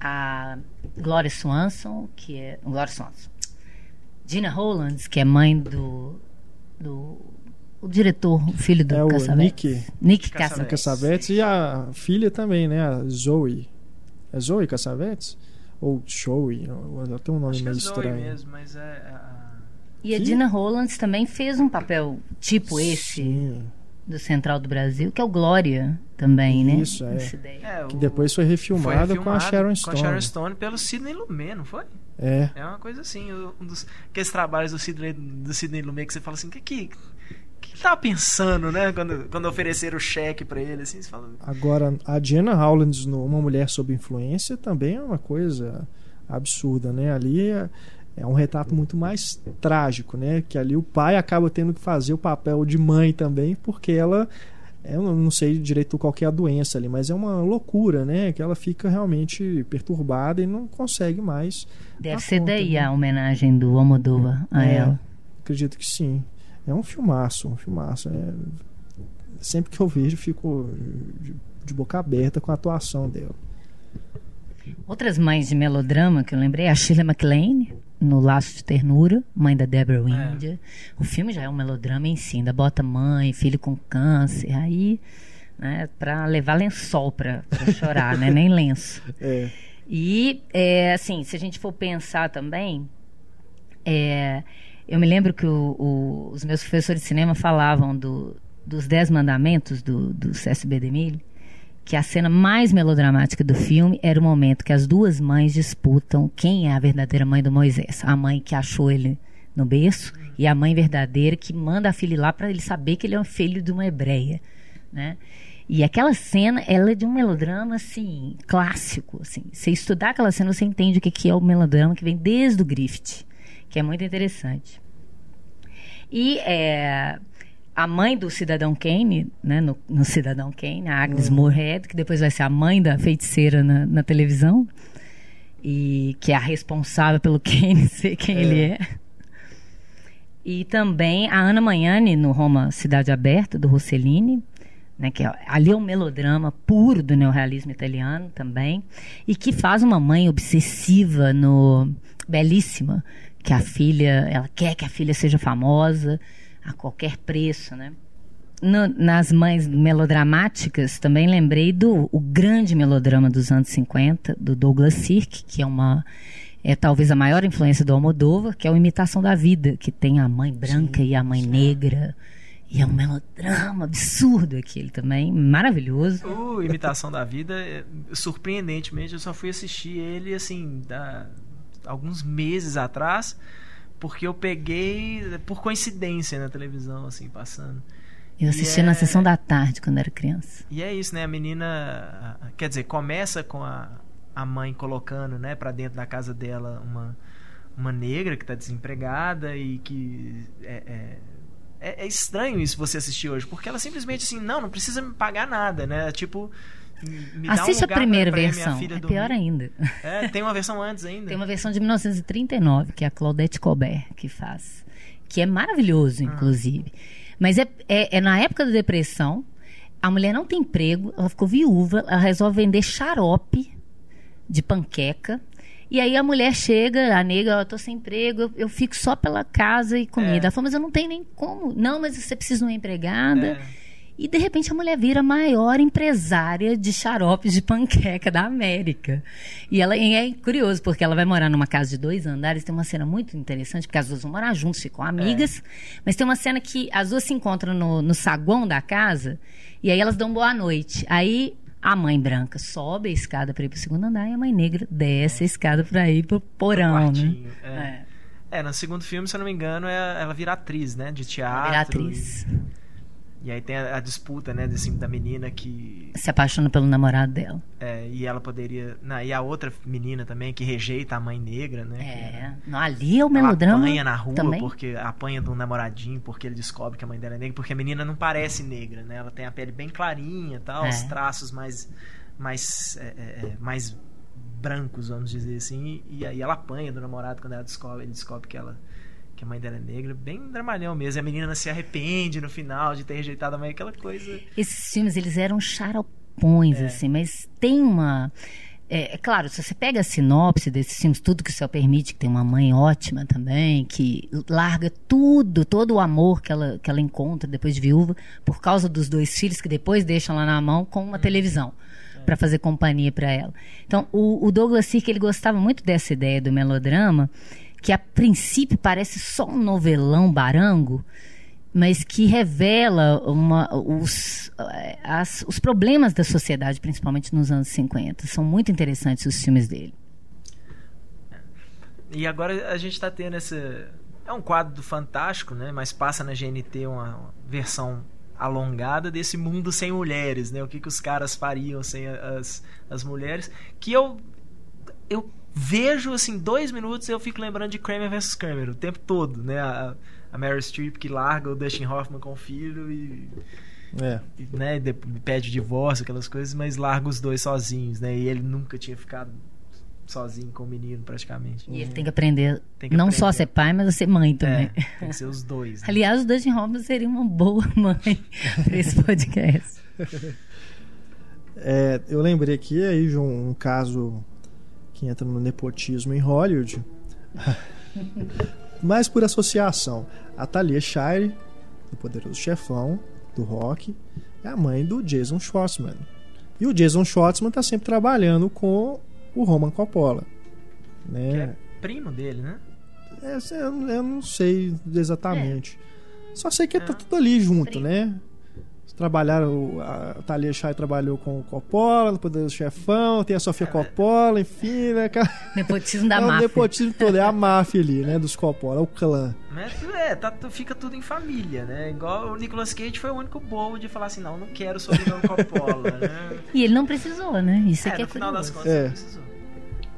A Gloria Swanson, que é. Gloria Swanson. Gina Hollands, que é mãe do. do o diretor, o filho do é o Nick, Nick Cassavetes. Cassavetes. E a filha também, né? A Zoe. É Zoe Cassavetes? Ou Zoe? Tem um nome Acho meio é estranho. mesmo, mas é... A... E a Gina Hollands também fez um papel tipo Sim. esse do Central do Brasil, que é o Glória também, né? Isso, é. é o... Que depois foi refilmado, foi com a Sharon Stone. Com a Sharon Stone pelo Sidney Lumet, não foi? É. É uma coisa assim, um dos aqueles trabalhos do Sidney, do Sidney Lumet que você fala assim, o que que tava pensando, né? Quando, quando ofereceram o cheque para ele, assim, você fala... Agora, a Diana Howlands no Uma Mulher Sob Influência também é uma coisa absurda, né? Ali é, é um retrato muito mais trágico, né? Que ali o pai acaba tendo que fazer o papel de mãe também, porque ela eu não sei direito qual é a doença ali, mas é uma loucura, né? Que ela fica realmente perturbada e não consegue mais. Deve ser conta, daí né? a homenagem do Almodóvar a é, ela. Acredito que sim. É um filmaço, um filmaço. É... Sempre que eu vejo, fico de, de boca aberta com a atuação dela. Outras mães de melodrama que eu lembrei, a Shirley MacLaine, no Laço de Ternura, mãe da Deborah Wind. É. O filme já é um melodrama em si, ainda bota mãe, filho com câncer, aí, né, pra levar lençol pra, pra chorar, né, nem lenço. É. E, é, assim, se a gente for pensar também, é, eu me lembro que o, o, os meus professores de cinema falavam do, dos Dez Mandamentos do, do CSB Demilho, que a cena mais melodramática do filme era o momento que as duas mães disputam quem é a verdadeira mãe do Moisés. A mãe que achou ele no berço e a mãe verdadeira que manda a filha lá para ele saber que ele é um filho de uma hebreia, né? E aquela cena, ela é de um melodrama, assim, clássico, assim. Você estudar aquela cena, você entende o que é o melodrama que vem desde o Griffith que é muito interessante. E é, a mãe do Cidadão Kane, né, no, no Cidadão Kane, a Agnes uhum. Moorehead, que depois vai ser a mãe da feiticeira na, na televisão, e que é a responsável pelo Kane ser quem é. ele é. E também a Ana Magnani, no Roma Cidade Aberta, do Rossellini, né, que é, ali é um melodrama puro do neorrealismo italiano também, e que faz uma mãe obsessiva no Belíssima, que a filha, ela quer que a filha seja famosa a qualquer preço, né? No, nas mães melodramáticas, também lembrei do o grande melodrama dos anos 50, do Douglas Sirk, que é uma é talvez a maior influência do Almodóvar, que é a Imitação da Vida, que tem a mãe branca sim, e a mãe sim. negra. E é um melodrama absurdo aquele também, maravilhoso. O Imitação da Vida, surpreendentemente, eu só fui assistir ele assim, da, alguns meses atrás, porque eu peguei por coincidência na televisão, assim, passando. Eu assisti na é... sessão da tarde quando era criança. E é isso, né? A menina, quer dizer, começa com a, a mãe colocando, né, para dentro da casa dela uma, uma negra que está desempregada e que é, é, é, é, estranho isso você assistir hoje, porque ela simplesmente assim, não, não precisa me pagar nada, né? Tipo, Assiste um a primeira versão, é pior ainda. É, tem uma versão antes ainda. Tem uma versão de 1939, que é a Claudette Colbert que faz. Que é maravilhoso, ah. inclusive. Ah. Mas é, é, é, na época da depressão, a mulher não tem emprego, ela ficou viúva, ela resolve vender xarope de panqueca. E aí a mulher chega, a nega, eu tô sem emprego, eu, eu fico só pela casa e comida. É. Ela fala, mas eu não tenho nem como. Não, mas você precisa de uma empregada. É. E de repente a mulher vira a maior empresária de xaropes de panqueca da América. E ela e é curioso, porque ela vai morar numa casa de dois andares. Tem uma cena muito interessante, porque as duas vão morar juntas, ficam amigas. É. Mas tem uma cena que as duas se encontram no, no saguão da casa. E aí elas dão boa noite. Aí a mãe branca sobe a escada para ir para o segundo andar e a mãe negra desce a escada para ir para o porão. Né? É. é. É, no segundo filme, se eu não me engano, é, ela vira atriz, né? De teatro. Vira atriz. E... E aí tem a, a disputa, né, assim, da menina que. Se apaixona pelo namorado dela. É, e ela poderia. Não, e a outra menina também que rejeita a mãe negra, né? É. Que, ali é o melodrama. Ela apanha na rua também? porque apanha de um namoradinho porque ele descobre que a mãe dela é negra, porque a menina não parece negra, né? Ela tem a pele bem clarinha e tal, é. os traços mais. mais. É, é, é, mais brancos, vamos dizer assim. E, e aí ela apanha do namorado quando ela descobre, ele descobre que ela que a mãe dela é negra, bem dramalhão mesmo. E a menina se arrepende no final de ter rejeitado a mãe, aquela coisa. Esses filmes, eles eram xaropões, é. assim, mas tem uma. É, é, claro, se você pega a sinopse desses filmes, tudo que o céu permite, que tem uma mãe ótima também, que larga tudo, todo o amor que ela, que ela encontra depois de viúva, por causa dos dois filhos que depois deixam lá na mão com uma hum. televisão é. para fazer companhia para ela. Então, o, o Douglas Sirk, ele gostava muito dessa ideia do melodrama, que a princípio parece só um novelão barango, mas que revela uma, os, as, os problemas da sociedade, principalmente nos anos 50. São muito interessantes os filmes dele. E agora a gente está tendo esse. É um quadro do Fantástico, né? Mas passa na GNT uma versão alongada desse mundo sem mulheres, né? O que, que os caras fariam sem as, as mulheres. Que eu, eu vejo, assim, dois minutos eu fico lembrando de Kramer vs. Kramer o tempo todo, né? A, a Mary Streep que larga o Dustin Hoffman com o filho e. É. E, né, de, pede divórcio, aquelas coisas, mas larga os dois sozinhos, né? E ele nunca tinha ficado sozinho com o menino, praticamente. E ele tem que aprender tem que não aprender. só a ser pai, mas a ser mãe também. É, tem que ser os dois. Né? Aliás, o Dustin Hoffman seria uma boa mãe para esse podcast. É, eu lembrei aqui aí de um, um caso que entra no nepotismo em Hollywood. Mas por associação, a Talia Shire, do Poderoso Chefão, do rock, é a mãe do Jason Schwartzman. E o Jason Schwartzman está sempre trabalhando com o Roman Coppola. Né? Que é primo dele, né? É, eu, eu não sei exatamente. É. Só sei que é. tá tudo ali junto, primo. né? Trabalharam, a Thalia Shai trabalhou com o Coppola, no Poderoso Chefão, tem a Sofia Coppola, enfim, né? Nepotismo da é máfia. O nepotismo todo, é a máfia ali, né? Dos Coppola, é o clã. Mas, é, tá, fica tudo em família, né? Igual o Nicolas Cage foi o único bobo de falar assim, não, não quero sobrenome Coppola, né? E ele não precisou, né? Isso é, é que é no final das contas, é. não precisou.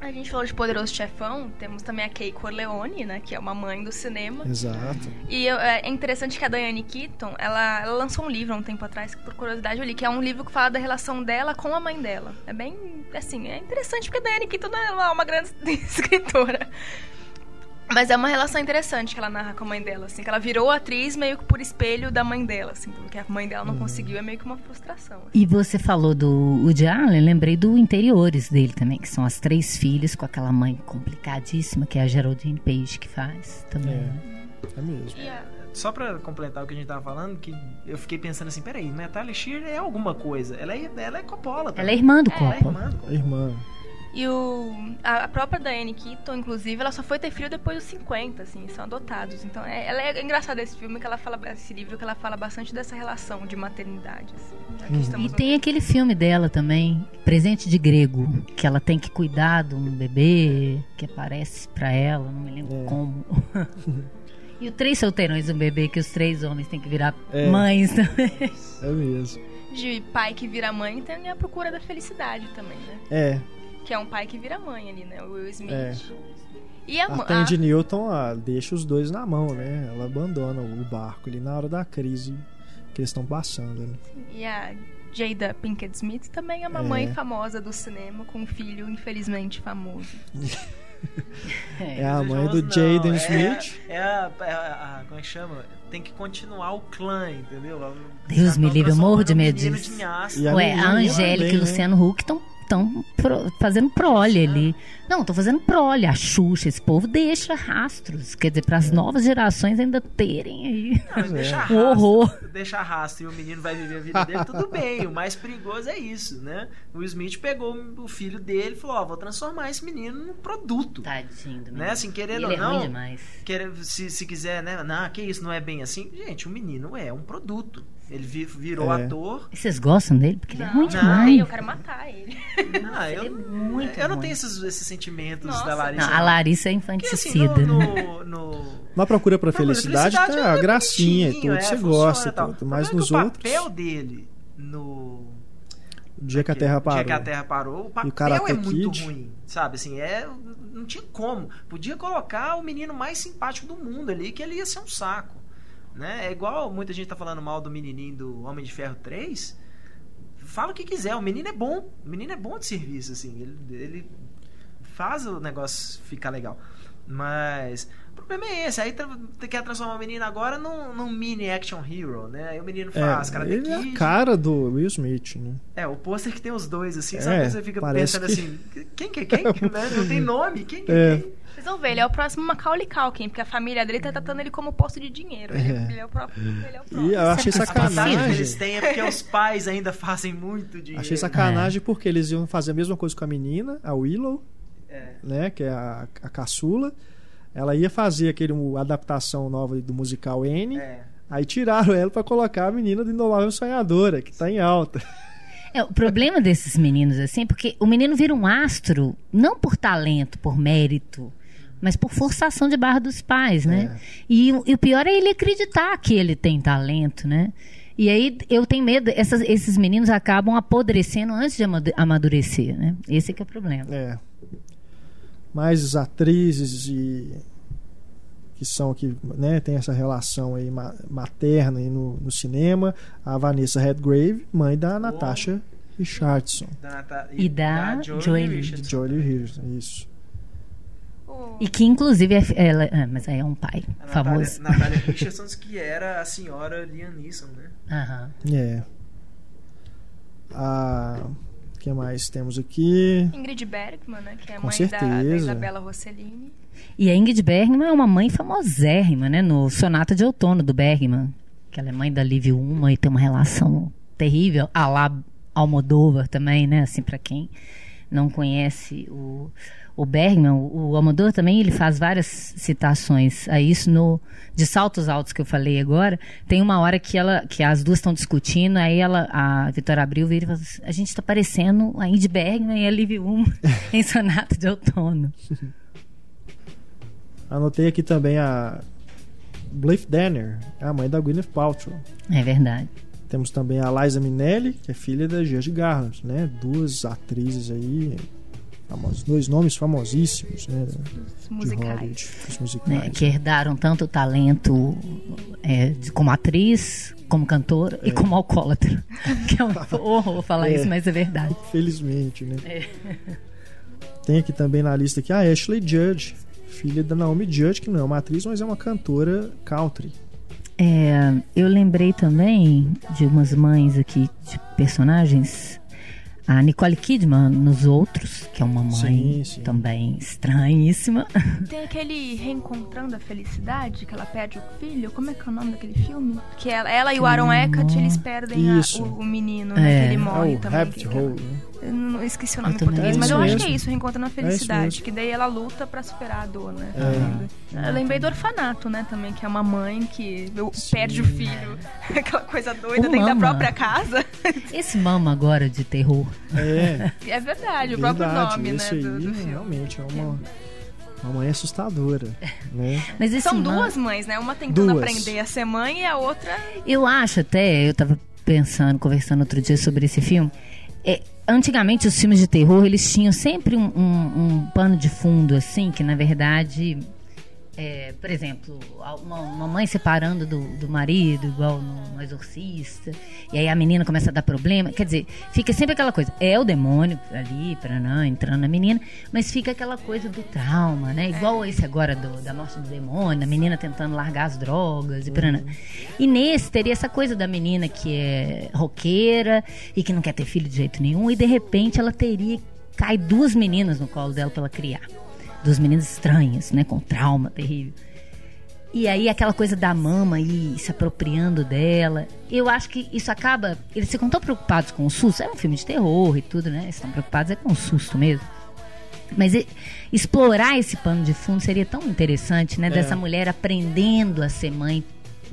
A gente falou de Poderoso Chefão, temos também a Kay Corleone, né, que é uma mãe do cinema. Exato. E é interessante que a Diane Keaton, ela, ela lançou um livro há um tempo atrás, por curiosidade eu li, que é um livro que fala da relação dela com a mãe dela. É bem, assim, é interessante porque a Diane Keaton não é uma grande escritora. Mas é uma relação interessante que ela narra com a mãe dela, assim, que ela virou atriz meio que por espelho da mãe dela, assim, porque a mãe dela não uhum. conseguiu, é meio que uma frustração. Assim. E você falou do Woody Allen, lembrei do Interiores dele também, que são as três filhas com aquela mãe complicadíssima, que é a Geraldine Page que faz também. É, é mesmo. Só pra completar o que a gente tava falando, que eu fiquei pensando assim, peraí, Natalie Shear é alguma coisa. Ela é, ela é Coppola. Ela é irmã do é, Coppola. É irmã do Coppola. Irmã. E o, a, a própria Diane Keaton, inclusive, ela só foi ter filho depois dos 50, assim, são adotados. Então, é, ela é engraçada esse filme que ela fala, esse livro que ela fala bastante dessa relação de maternidade, assim. Hum. E tem aquele filme dela também, Presente de Grego, que ela tem que cuidar de um bebê que aparece para ela, não me lembro é. como. e o Três Solteirões, um bebê que os três homens têm que virar é. mães também. É mesmo. De pai que vira mãe tem a procura da felicidade também, né? É, que é um pai que vira mãe ali, né? O Will Smith. É. E a, a Tandy a... Newton ah, deixa os dois na mão, né? Ela abandona o barco ali na hora da crise que eles estão passando. Né? E a Jada Pinkett Smith também é uma é. mãe famosa do cinema com um filho infelizmente famoso. é, é a mãe do Jaden é Smith. É, a, é a, a, Como é que chama? Tem que continuar o clã, entendeu? Deus me livre, eu morro de medo disso. Ué, a Angélica e o né? Luciano Huck estão estão fazendo prole ali. Não, estão fazendo prole. A Xuxa, esse povo deixa rastros. Quer dizer, para as é. novas gerações ainda terem aí não, deixa rastro, horror. Deixa rastro e o menino vai viver a vida dele, tudo bem. O mais perigoso é isso, né? O Smith pegou o filho dele e falou: Ó, oh, vou transformar esse menino num produto. Tadinho, né? Assim, querendo Ele ou não. É demais. Querer, se, se quiser, né? Não, que isso não é bem assim. Gente, o menino é um produto. Ele virou é. ator. E vocês gostam dele? Porque não, ele é muito não, eu quero matar ele. Não, eu, ele é muito eu não tenho esses, esses sentimentos Nossa. da Larissa. Não, a Larissa é infanticida. Porque, assim, no, no, no... Na procura pra felicidade, felicidade tá a é gracinha e tudo, é, você gosta e tudo. Mas nos o outros. O papel dele no. O dia que a Terra parou. O dia que a Terra parou, o papel é muito Kid. ruim, sabe? Assim, é, não tinha como. Podia colocar o menino mais simpático do mundo ali, que ele ia ser um saco. Né? É igual muita gente tá falando mal do menininho do Homem de Ferro 3. Fala o que quiser, o menino é bom. O menino é bom de serviço, assim. Ele, ele faz o negócio ficar legal. Mas O problema é esse. Aí quer transformar o menino agora num, num mini action hero, né? Aí o menino faz, é, cara. Ele é a cara do Will Smith, né? É, o pôster que tem os dois, assim, é, sabe? Você fica pensando que... assim, quem que é quem? né? Não tem nome, quem que é, é quem? Vocês vão ver, ele é o próximo Macaulay Culkin, porque a família dele tá tratando ele como posto de dinheiro. Ele, é. ele é o próprio. Ele é o próprio. E eu achei sacanagem. que eles têm é porque os pais ainda fazem muito dinheiro. Achei sacanagem é. porque eles iam fazer a mesma coisa com a menina, a Willow, é. né? Que é a, a caçula. Ela ia fazer aquele uma adaptação nova do musical N. É. Aí tiraram ela para colocar a menina do Indomável Sonhadora, que tá em alta. É, o problema desses meninos, assim, porque o menino vira um astro, não por talento, por mérito, mas por forçação de barra dos pais, né? É. E, e, o pior é ele acreditar que ele tem talento, né? E aí eu tenho medo, essas, esses meninos acabam apodrecendo antes de amadurecer, né? Esse é que é o problema. É. Mas atrizes e que são que né, tem essa relação aí materna aí no, no cinema, a Vanessa Redgrave, mãe da oh. Natasha Richardson. Da e, e, da, da Joey Richardson. Richardson, isso. E que inclusive é, ela, ah, mas aí é um pai a famoso. Natália, Natália Richardson que era a senhora Liam Neeson, né? Aham. É. A que mais temos aqui? Ingrid Bergman, né? Que é Com mãe certeza. Da, da Isabela Rossellini. E a Ingrid Bergman é uma mãe famosérrima, né? No Sonata de Outono do Bergman. Que ela é mãe da Liv Uma e tem uma relação terrível. A lá Almodóvar também, né? Assim, para quem não conhece o o Bergman, o, o Amador também, ele faz várias citações a isso no de saltos altos que eu falei agora. Tem uma hora que ela que as duas estão discutindo, aí ela a Vitória Abril vira e fala assim, a gente está parecendo a Indy Bergman e a Liv Um em Sonata de Outono. Anotei aqui também a Blythe Danner, a mãe da Gwyneth Paltrow. É verdade. Temos também a Liza Minnelli, que é filha da George Garland, né? Duas atrizes aí famosos, dois nomes famosíssimos, né? musicais. os musicais. Né, que herdaram tanto talento é, de, como atriz, como cantora é. e como alcoólatra. que é um horror falar é. isso, mas é verdade. Felizmente, né? É. Tem aqui também na lista aqui a Ashley Judge, filha da Naomi Judge, que não é uma atriz, mas é uma cantora country. É, eu lembrei também de umas mães aqui de personagens a Nicole Kidman nos outros, que é uma mãe sim, sim. também estranhíssima. Tem aquele Reencontrando a Felicidade, que ela perde o filho. Como é que é o nome daquele filme? Que ela, ela e o Aaron Eckhart, eles perdem a, o, o, menino, né? É. Que ele morre oh, também. Que, que, Hole, né? Eu não esqueci o nome em português, mas eu mesmo. acho que é isso, Reencontrando a é Felicidade. É que daí ela luta para superar a dor, né? É. Eu lembrei do orfanato, né, também, que é uma mãe que perde o filho. Aquela coisa doida o dentro mama. da própria casa. Esse mama agora de terror. É. É verdade, o próprio nome, né? Esse do, do realmente é uma. Uma mãe assustadora, né? Mas São duas mães, né? Uma tentando duas. aprender a ser mãe e a outra. Eu acho até, eu tava pensando, conversando outro dia sobre esse filme. É, antigamente os filmes de terror eles tinham sempre um, um, um pano de fundo assim que na verdade é, por exemplo, uma, uma, mãe separando do, do marido, igual no, no, Exorcista, e aí a menina começa a dar problema. Quer dizer, fica sempre aquela coisa, é o demônio ali, não entrando na menina, mas fica aquela coisa do trauma, né? Igual esse agora do, da morte do demônio, a menina tentando largar as drogas e uhum. E nesse teria essa coisa da menina que é roqueira e que não quer ter filho de jeito nenhum, e de repente ela teria. Cai duas meninas no colo dela para ela criar dos meninos estranhos, né? Com trauma terrível. E aí aquela coisa da mama aí se apropriando dela. Eu acho que isso acaba. Eles ficam tão preocupados com o susto. É um filme de terror e tudo, né? Estão preocupados é com o susto mesmo. Mas e, explorar esse pano de fundo seria tão interessante, né? É. Dessa mulher aprendendo a ser mãe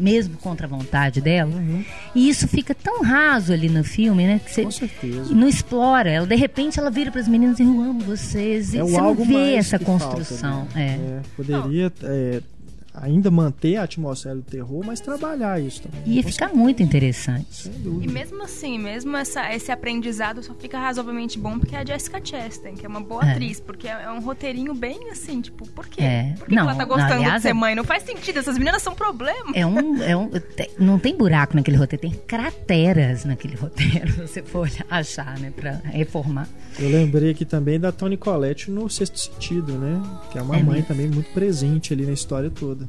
mesmo contra a vontade dela. Uhum. E isso fica tão raso ali no filme, né? Que você Com certeza. não explora. Ela, de repente ela vira para as meninas e eu amo vocês. E é você não vê essa construção. Falta, né? é. É, poderia. É, ainda manter a atmosfera do terror, mas trabalhar isso também. Ia ficar muito interessante. E mesmo assim, mesmo essa, esse aprendizado só fica razoavelmente bom porque é a Jessica Chastain, que é uma boa é. atriz, porque é, é um roteirinho bem assim, tipo, por quê? É. Por que, não, que ela tá gostando aliás, de ser mãe? Não faz sentido, essas meninas são problema. É um, é um, não tem buraco naquele roteiro, tem crateras naquele roteiro, se você for achar, né, pra reformar. Eu lembrei aqui também da Toni Collette no Sexto Sentido, né? Que é uma é mãe mesmo. também muito presente ali na história toda.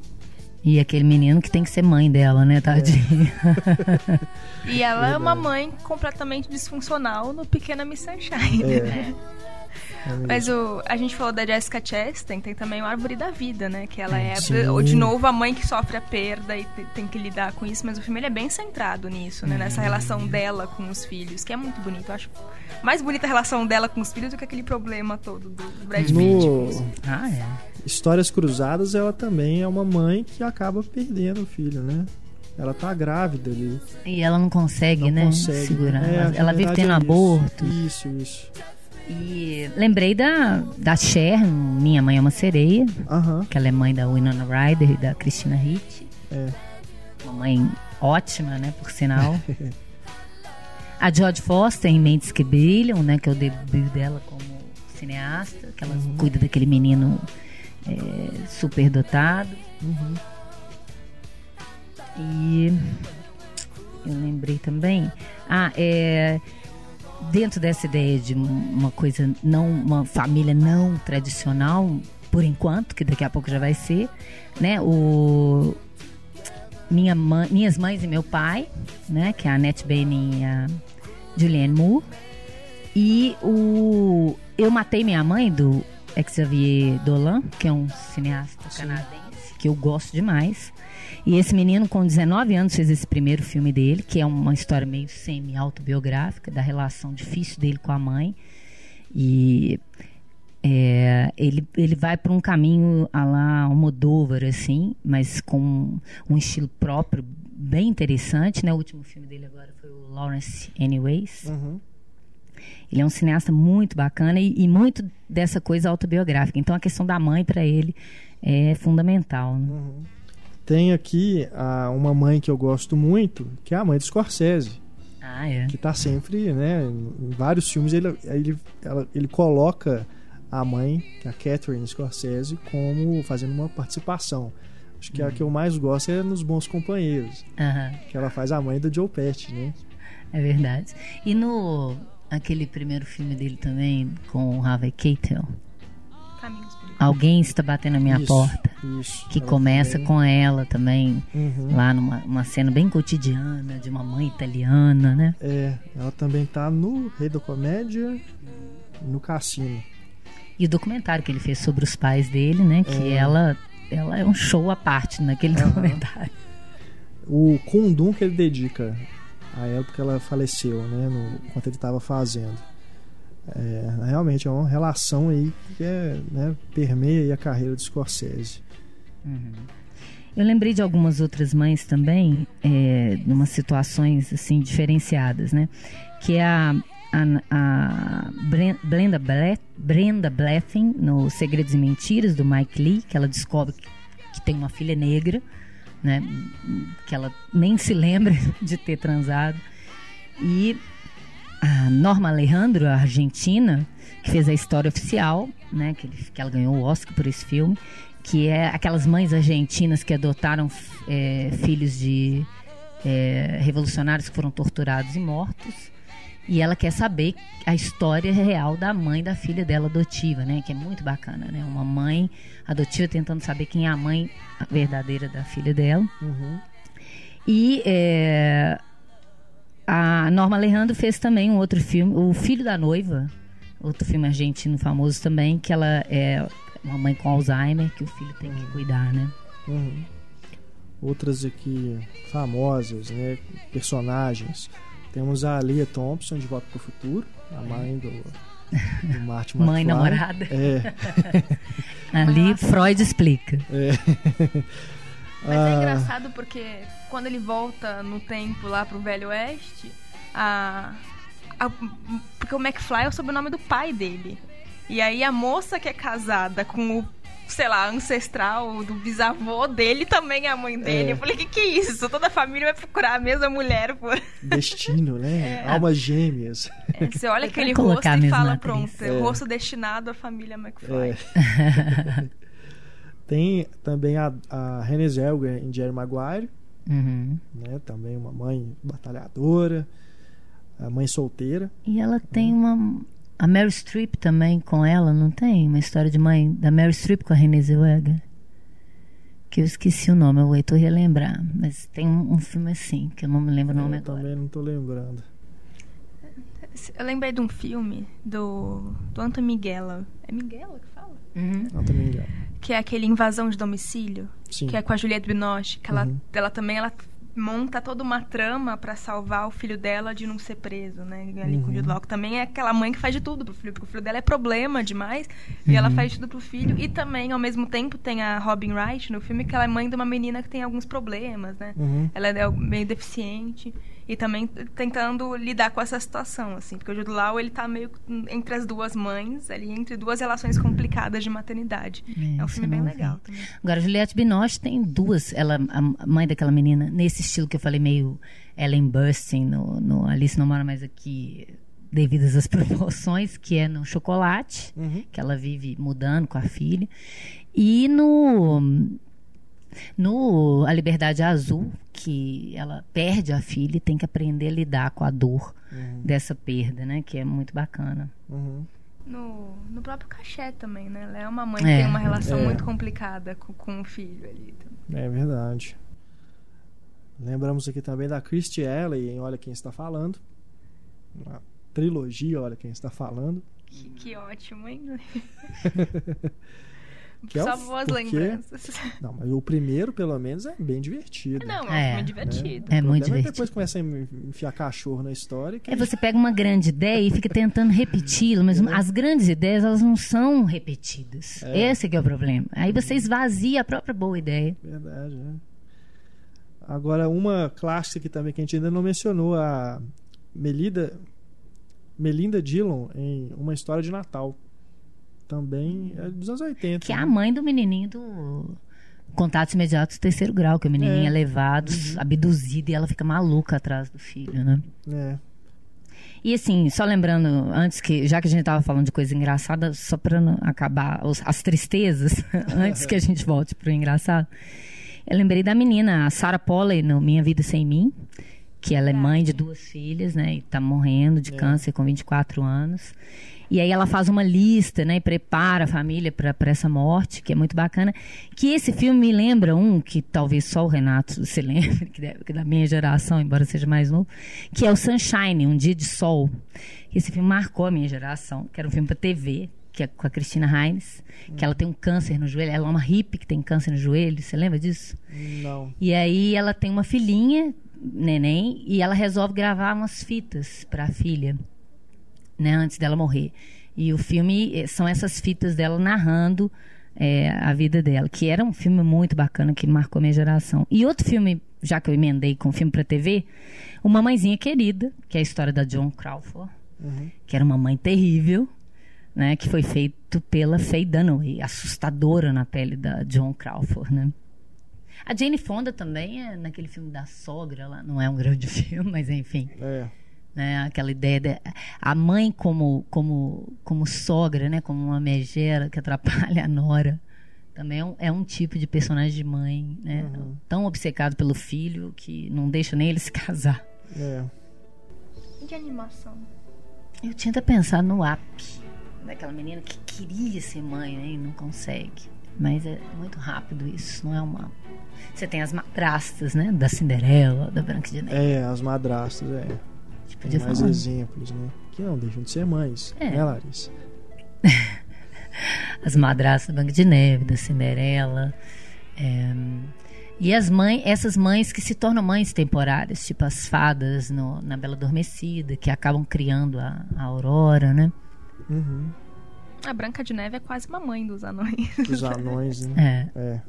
E aquele menino que tem que ser mãe dela, né, tadinha? É. e ela Verdade. é uma mãe completamente disfuncional no Pequena Miss Sunshine, é. né? É Mas o, a gente falou da Jessica Chastain, tem também o Árvore da Vida, né? Que ela é, Sim. de novo, a mãe que sofre a perda e tem que lidar com isso. Mas o filme ele é bem centrado nisso, né? Nessa uhum. relação dela com os filhos, que é muito bonito. Eu acho mais bonita a relação dela com os filhos do que aquele problema todo do Brad Pitt. No... Ah, é. Histórias Cruzadas, ela também é uma mãe que acaba perdendo o filho, né? Ela tá grávida ali. E ela não consegue, não né? Consegue. Segurar. É, ela, ela vive tendo é aborto. Isso, isso. E lembrei da, da Cher, Minha Mãe é uma Sereia, uhum. que ela é mãe da Winona Ryder e da Christina Ricci. É. Uma mãe ótima, né, por sinal. a George Foster em Mentes que Brilham, né, que é o debut dela como cineasta, que ela uhum. cuida daquele menino é, super dotado. Uhum. E eu lembrei também. Ah, é dentro dessa ideia de uma coisa não uma família não tradicional por enquanto que daqui a pouco já vai ser né o minha mãe, minhas mães e meu pai né que é a Annette Bening e a Julianne Moore e o eu matei minha mãe do Xavier Dolan que é um cineasta Sim. canadense que eu gosto demais e esse menino, com 19 anos, fez esse primeiro filme dele, que é uma história meio semi-autobiográfica da relação difícil dele com a mãe. E é, ele, ele vai para um caminho a lá Almodóvar, assim, mas com um estilo próprio bem interessante. Né? O último filme dele agora foi o Lawrence Anyways. Uhum. Ele é um cineasta muito bacana e, e, muito dessa coisa autobiográfica. Então a questão da mãe para ele é fundamental. Né? Uhum. Tem aqui a, uma mãe que eu gosto muito, que é a mãe do Scorsese. Ah, é. Que está sempre, né? Em vários filmes ele, ele, ela, ele coloca a mãe, que é a Catherine Scorsese, como fazendo uma participação. Acho que uhum. a que eu mais gosto é nos Bons Companheiros. Uhum. Que ela faz a mãe do Joe Pesci, né? É verdade. E no aquele primeiro filme dele também, com o Harvey Keitel? Alguém está batendo na minha isso, porta. Isso, que começa também. com ela também. Uhum. Lá numa cena bem cotidiana de uma mãe italiana, né? É, ela também tá no Rei da Comédia no Cassino. E o documentário que ele fez sobre os pais dele, né? Que é. ela, ela é um show à parte naquele uhum. documentário. O Kundum que ele dedica a ela porque ela faleceu, né? No, enquanto ele estava fazendo. É, realmente é uma relação aí que é, né, permeia a carreira do Scorsese. Uhum. Eu lembrei de algumas outras mães também, é, numa situações assim diferenciadas, né? Que é a, a, a Brenda, Brenda Blethyn no Segredos e Mentiras do Mike Lee, que ela descobre que, que tem uma filha negra, né? Que ela nem se lembra de ter transado. E a Norma Alejandro, a argentina, que fez a história oficial, né, que, que ela ganhou o Oscar por esse filme, que é aquelas mães argentinas que adotaram é, filhos de é, revolucionários que foram torturados e mortos. E ela quer saber a história real da mãe da filha dela adotiva, né? Que é muito bacana, né? Uma mãe adotiva tentando saber quem é a mãe verdadeira da filha dela. Uhum. E é, a Norma Alejandro fez também um outro filme, O Filho da Noiva, outro filme argentino famoso também, que ela é uma mãe com Alzheimer, que o filho tem que cuidar, né? Uhum. Outras aqui famosas, né? Personagens. Temos a Lia Thompson de Volta para o Futuro, a mãe do, do Martin Mãe namorada. É. Ali Freud explica. É. Mas é ah. engraçado porque quando ele volta no tempo lá pro Velho Oeste, a, a, porque o McFly é o sobrenome do pai dele. E aí a moça que é casada com o sei lá, ancestral do bisavô dele também é a mãe dele. É. Eu falei, que que é isso? Toda a família vai procurar a mesma mulher, pô. Destino, né? É. Almas gêmeas. É, você olha aquele rosto e fala, pronto, é. o rosto destinado à família McFly. É. Tem também a, a Renée Zellweger em Jerry Maguire. Uhum. Né? Também uma mãe batalhadora, a mãe solteira. E ela tem uma a Mary Streep também com ela, não tem? Uma história de mãe da Mary Streep com a Renée Zellweger. Que eu esqueci o nome, eu vou relembrar. Mas tem um, um, filme assim, que eu não me lembro o nome eu agora. também não estou lembrando. Eu lembrei de um filme do, do Anton Miguela. É Miguela que fala? Uhum. Anton Miguela. Que é aquele Invasão de Domicílio. Sim. Que é com a Juliette Binoche. Que ela, uhum. ela também ela monta toda uma trama para salvar o filho dela de não ser preso, né? Ali uhum. com o Jude Law. Também é aquela mãe que faz de tudo pro filho, porque o filho dela é problema demais uhum. e ela uhum. faz de tudo pro filho. E também, ao mesmo tempo, tem a Robin Wright no filme, que ela é mãe de uma menina que tem alguns problemas, né? Uhum. Ela é meio deficiente e também tentando lidar com essa situação, assim, porque o Jude Law ele tá meio entre as duas mães, ali entre duas relações complicadas de maternidade. É, é um filme bem legal. Também. Agora Juliette Binoche tem duas, ela a mãe daquela menina nesse estilo que eu falei meio Ellen Burstyn no, no Alice não mora mais aqui devidas às proporções, que é no chocolate, uhum. que ela vive mudando com a filha, e no no A Liberdade Azul, que ela perde a filha e tem que aprender a lidar com a dor uhum. dessa perda, né? Que é muito bacana. Uhum. No, no próprio cachê também, né? Ela é uma mãe que é, tem uma relação é. muito complicada com, com o filho ali. É verdade. Lembramos aqui também da Christy Alley em Olha Quem Está Falando. Uma trilogia Olha Quem Está Falando. Que, que ótimo, hein? Que é Só boas porque... lembranças. Não, mas o primeiro, pelo menos, é bem divertido. Não, é, é divertido. Né? É muito divertido. É depois começa a enfiar cachorro na história. Que... É, você pega uma grande ideia e fica tentando repeti-la, mas é. as grandes ideias, elas não são repetidas. É. Esse que é o problema. Aí você esvazia a própria boa ideia. Verdade, né? Agora, uma clássica que também que a gente ainda não mencionou, a Melida, Melinda Dillon em Uma História de Natal também é dos anos 80. Que né? é a né? mãe do menininho do contatos imediatos do terceiro grau, que o menininho é, é levado, uhum. abduzido e ela fica maluca atrás do filho, né? É. E assim, só lembrando, antes que, já que a gente tava falando de coisa engraçada, só para não acabar os, as tristezas, antes que a gente volte pro engraçado, eu lembrei da menina, a Sarah Polley, no Minha Vida Sem Mim, que ela é mãe de duas filhas, né, e tá morrendo de é. câncer com 24 anos. E aí ela faz uma lista, né? E prepara a família para essa morte, que é muito bacana. Que esse filme me lembra um que talvez só o Renato se lembre, que, deve, que é da minha geração, embora seja mais novo, que é o Sunshine, Um Dia de Sol. Esse filme marcou a minha geração, que era um filme para TV, que é com a Cristina Hines, que ela tem um câncer no joelho. Ela é uma hippie que tem câncer no joelho. Você lembra disso? Não. E aí ela tem uma filhinha, neném, e ela resolve gravar umas fitas para a filha né, antes dela morrer. E o filme eh, são essas fitas dela narrando é, a vida dela, que era um filme muito bacana que marcou minha geração. E outro filme, já que eu emendei com filme para TV, Uma Mãezinha Querida, que é a história da John Crawford, uhum. que era uma mãe terrível, né, que foi feito pela Faye Dunaway, assustadora na pele da John Crawford, né? A Jane Fonda também é naquele filme da sogra lá, não é um grande filme, mas enfim. É né? Aquela ideia de a mãe como como como sogra, né? Como uma megera que atrapalha a nora. Também é um, é um tipo de personagem de mãe, né? Uhum. Tão obcecado pelo filho que não deixa nem ele se casar. É. E de animação? Eu tinha até pensado no Ap, daquela menina que queria ser mãe né, e não consegue. Mas é muito rápido isso, não é uma. Você tem as madrastas, né? Da Cinderela, da Branca de Neve. É, as madrastas, é. Podia mais falar. exemplos, né? Que não deixam de ser mães, é. né, Larissa? as madrastas da Banco de Neve, da Cinderela. É, e as mães, essas mães que se tornam mães temporárias, tipo as fadas no, na Bela Adormecida, que acabam criando a, a Aurora, né? Uhum. A Branca de Neve é quase uma mãe dos anões. Dos anões, né? É. é.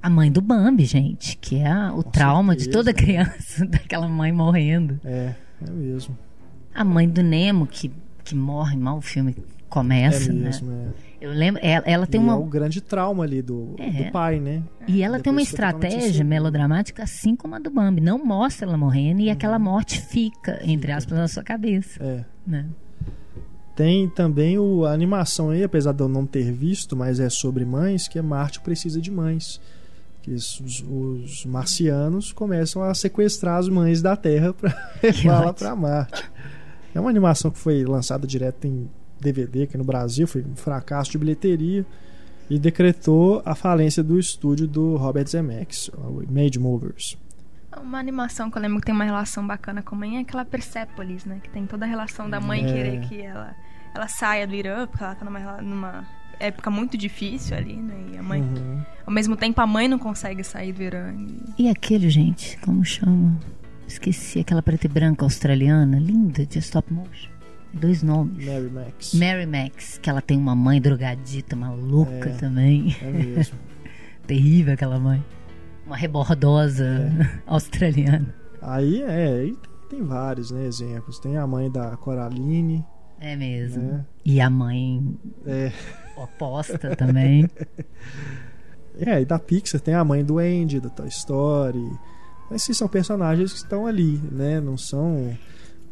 A mãe do Bambi, gente, que é a, o Com trauma certeza. de toda criança, daquela mãe morrendo. É. É mesmo. A mãe do Nemo, que, que morre mal, o filme começa, é né? mesmo, né? É. Eu lembro, ela, ela tem e uma. É o grande trauma ali do, é. do pai, né? E ela Depois tem uma estratégia melodramática assim como a do Bambi. Não mostra ela morrendo e uhum. aquela morte fica, entre aspas, na sua cabeça. É. Né? Tem também o, a animação aí, apesar de eu não ter visto, mas é sobre mães, que é Marte Precisa de Mães. Que os, os marcianos começam a sequestrar as mães da Terra para levar para Marte. É uma animação que foi lançada direto em DVD aqui no Brasil, foi um fracasso de bilheteria e decretou a falência do estúdio do Robert Zemeckis, o Made Movers. Uma animação que eu lembro que tem uma relação bacana com a mãe é aquela Persepolis, né? Que tem toda a relação da mãe é. querer que ela, ela saia do Irã, porque ela tá numa, numa época muito difícil ali, né? E a mãe, uhum. ao mesmo tempo, a mãe não consegue sair do Irã. E, e aquele, gente, como chama? Esqueci, aquela preta e branca australiana, linda, de stop motion. Dois nomes. Mary Max. Mary Max, que ela tem uma mãe drogadita, maluca é, também. É mesmo. Terrível aquela mãe. Uma rebordosa é. australiana. Aí é, aí tem, vários né, exemplos. Tem a mãe da Coraline. É mesmo. Né? E a mãe é. Oposta também. É, e da Pixar tem a mãe do Andy, da Toy Story. Esses são personagens que estão ali, né? Não são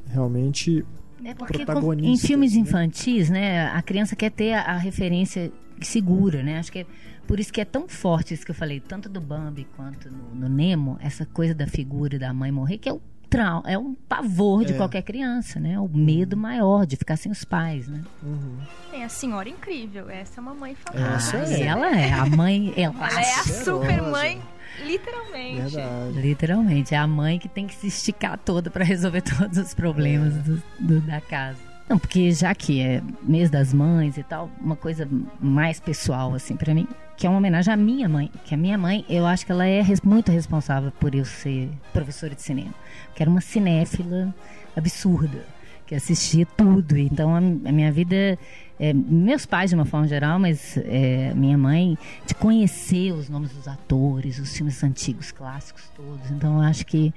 realmente é porque em filmes né? infantis, né, a criança quer ter a, a, referência segura, né? Acho que é por isso que é tão forte isso que eu falei, tanto do Bambi quanto no, no Nemo, essa coisa da figura da mãe morrer, que é o trau é um pavor de é. qualquer criança, né? O medo uhum. maior de ficar sem os pais, né? Uhum. Tem a senhora incrível, essa é uma mãe fantástica. Ah, ela é a mãe, ela, ela é a super mãe Literalmente. Verdade. Literalmente. É a mãe que tem que se esticar toda para resolver todos os problemas é. do, do, da casa. Não, porque já que é mês das mães e tal, uma coisa mais pessoal, assim, para mim, que é uma homenagem à minha mãe. Que a minha mãe, eu acho que ela é muito responsável por eu ser professora de cinema. Que era uma cinéfila absurda, que assistia tudo. Então a, a minha vida é, meus pais de uma forma geral, mas é, minha mãe, de conhecer os nomes dos atores, os filmes antigos, clássicos todos. Então eu acho que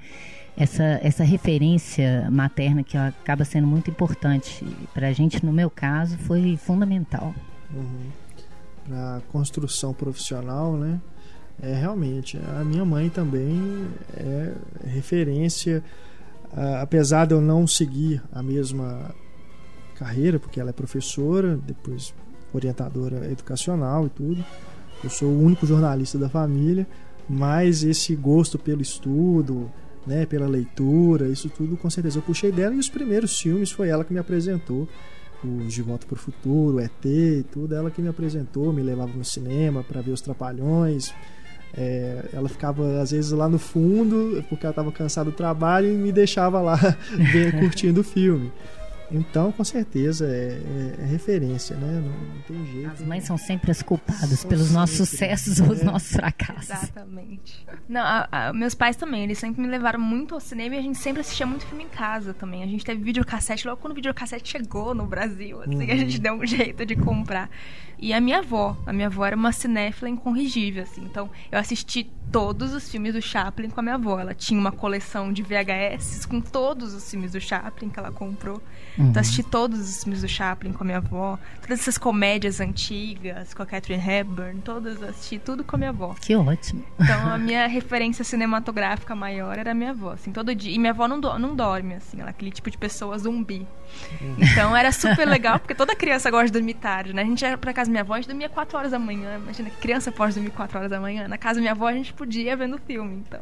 essa, essa referência materna que acaba sendo muito importante para a gente, no meu caso, foi fundamental. Uhum. Para construção profissional, né? É realmente. A minha mãe também é referência, apesar de eu não seguir a mesma carreira, porque ela é professora, depois orientadora educacional e tudo. Eu sou o único jornalista da família, mas esse gosto pelo estudo, né, pela leitura, isso tudo com certeza eu puxei dela e os primeiros filmes foi ela que me apresentou. Os De Volta para o Futuro, ET e tudo, ela que me apresentou, me levava no cinema para ver os Trapalhões. É, ela ficava às vezes lá no fundo, porque ela estava cansada do trabalho e me deixava lá curtindo o filme. Então, com certeza, é, é, é referência, né? Não, não, tem jeito. As mães são sempre as culpadas são pelos nossos sucessos ou os é. nossos fracassos. Exatamente. Não, a, a, meus pais também, eles sempre me levaram muito ao cinema e a gente sempre assistia muito filme em casa também. A gente teve videocassete logo quando o videocassete chegou no Brasil, assim, uhum. a gente deu um jeito de comprar. E a minha avó, a minha avó era uma cinéfila incorrigível, assim. Então, eu assisti todos os filmes do Chaplin com a minha avó. Ela tinha uma coleção de VHS com todos os filmes do Chaplin que ela comprou. Uhum. Então, assisti todos os filmes do Chaplin com a minha avó. Todas essas comédias antigas com a Catherine Hepburn, todas assisti tudo com a minha avó. Que ótimo. Então, a minha referência cinematográfica maior era a minha avó, assim, todo dia. E minha avó não, do, não dorme, assim, ela é aquele tipo de pessoa zumbi. Uhum. Então, era super legal, porque toda criança gosta de dormir tarde, né? A gente ia pra casa da minha avó, a gente dormia 4 horas da manhã. Imagina que criança pode dormir 4 horas da manhã. Na casa da minha avó, a gente podia vendo filme, então.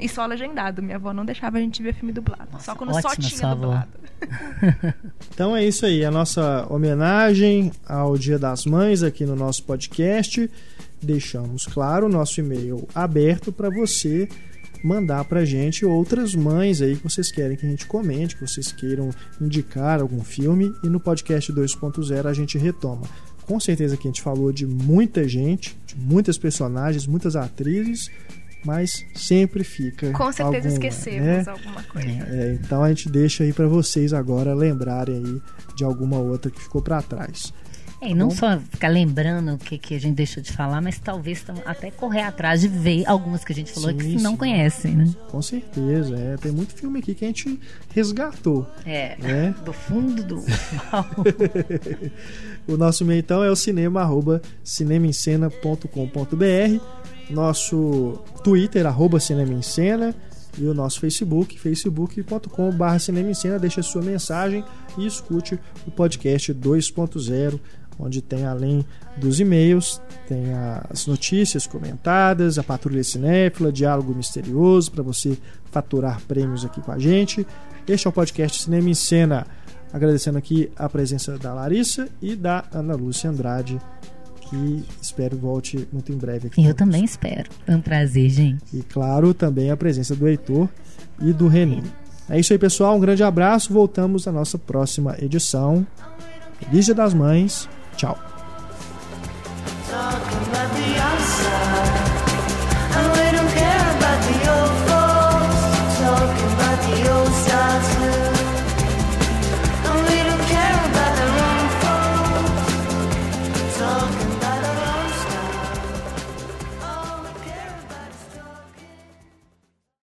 E só legendado. Minha avó não deixava a gente ver filme dublado. Nossa, só quando só tinha dublado. então é isso aí. A nossa homenagem ao Dia das Mães aqui no nosso podcast. Deixamos, claro, o nosso e-mail aberto para você mandar pra gente outras mães aí que vocês querem que a gente comente, que vocês queiram indicar algum filme e no podcast 2.0 a gente retoma. Com certeza que a gente falou de muita gente, de muitas personagens, muitas atrizes, mas sempre fica. Com certeza alguma, esquecemos né? alguma coisa. É, então a gente deixa aí para vocês agora lembrarem aí de alguma outra que ficou para trás. É, e não só ficar lembrando o que, que a gente deixou de falar, mas talvez até correr atrás de ver algumas que a gente falou sim, que não conhecem, né? Com certeza, é. Tem muito filme aqui que a gente resgatou. É, né? do fundo do O nosso e-mail então é o cinema arroba cinemaencena.com.br Nosso Twitter, arroba Cinema em Cena e o nosso Facebook, facebook.com.br Cinema em Cena. Deixe a sua mensagem e escute o podcast 2.0 onde tem além dos e-mails, tem as notícias comentadas, a patrulha cinéfila, diálogo misterioso para você faturar prêmios aqui com a gente. Este é o podcast Cinema em Cena. Agradecendo aqui a presença da Larissa e da Ana Lúcia Andrade, que espero volte muito em breve aqui. Eu também espero. É um prazer, gente. E claro, também a presença do Heitor e do René. É isso aí, pessoal. Um grande abraço. Voltamos à nossa próxima edição. Feliz Dia das Mães. Ciao.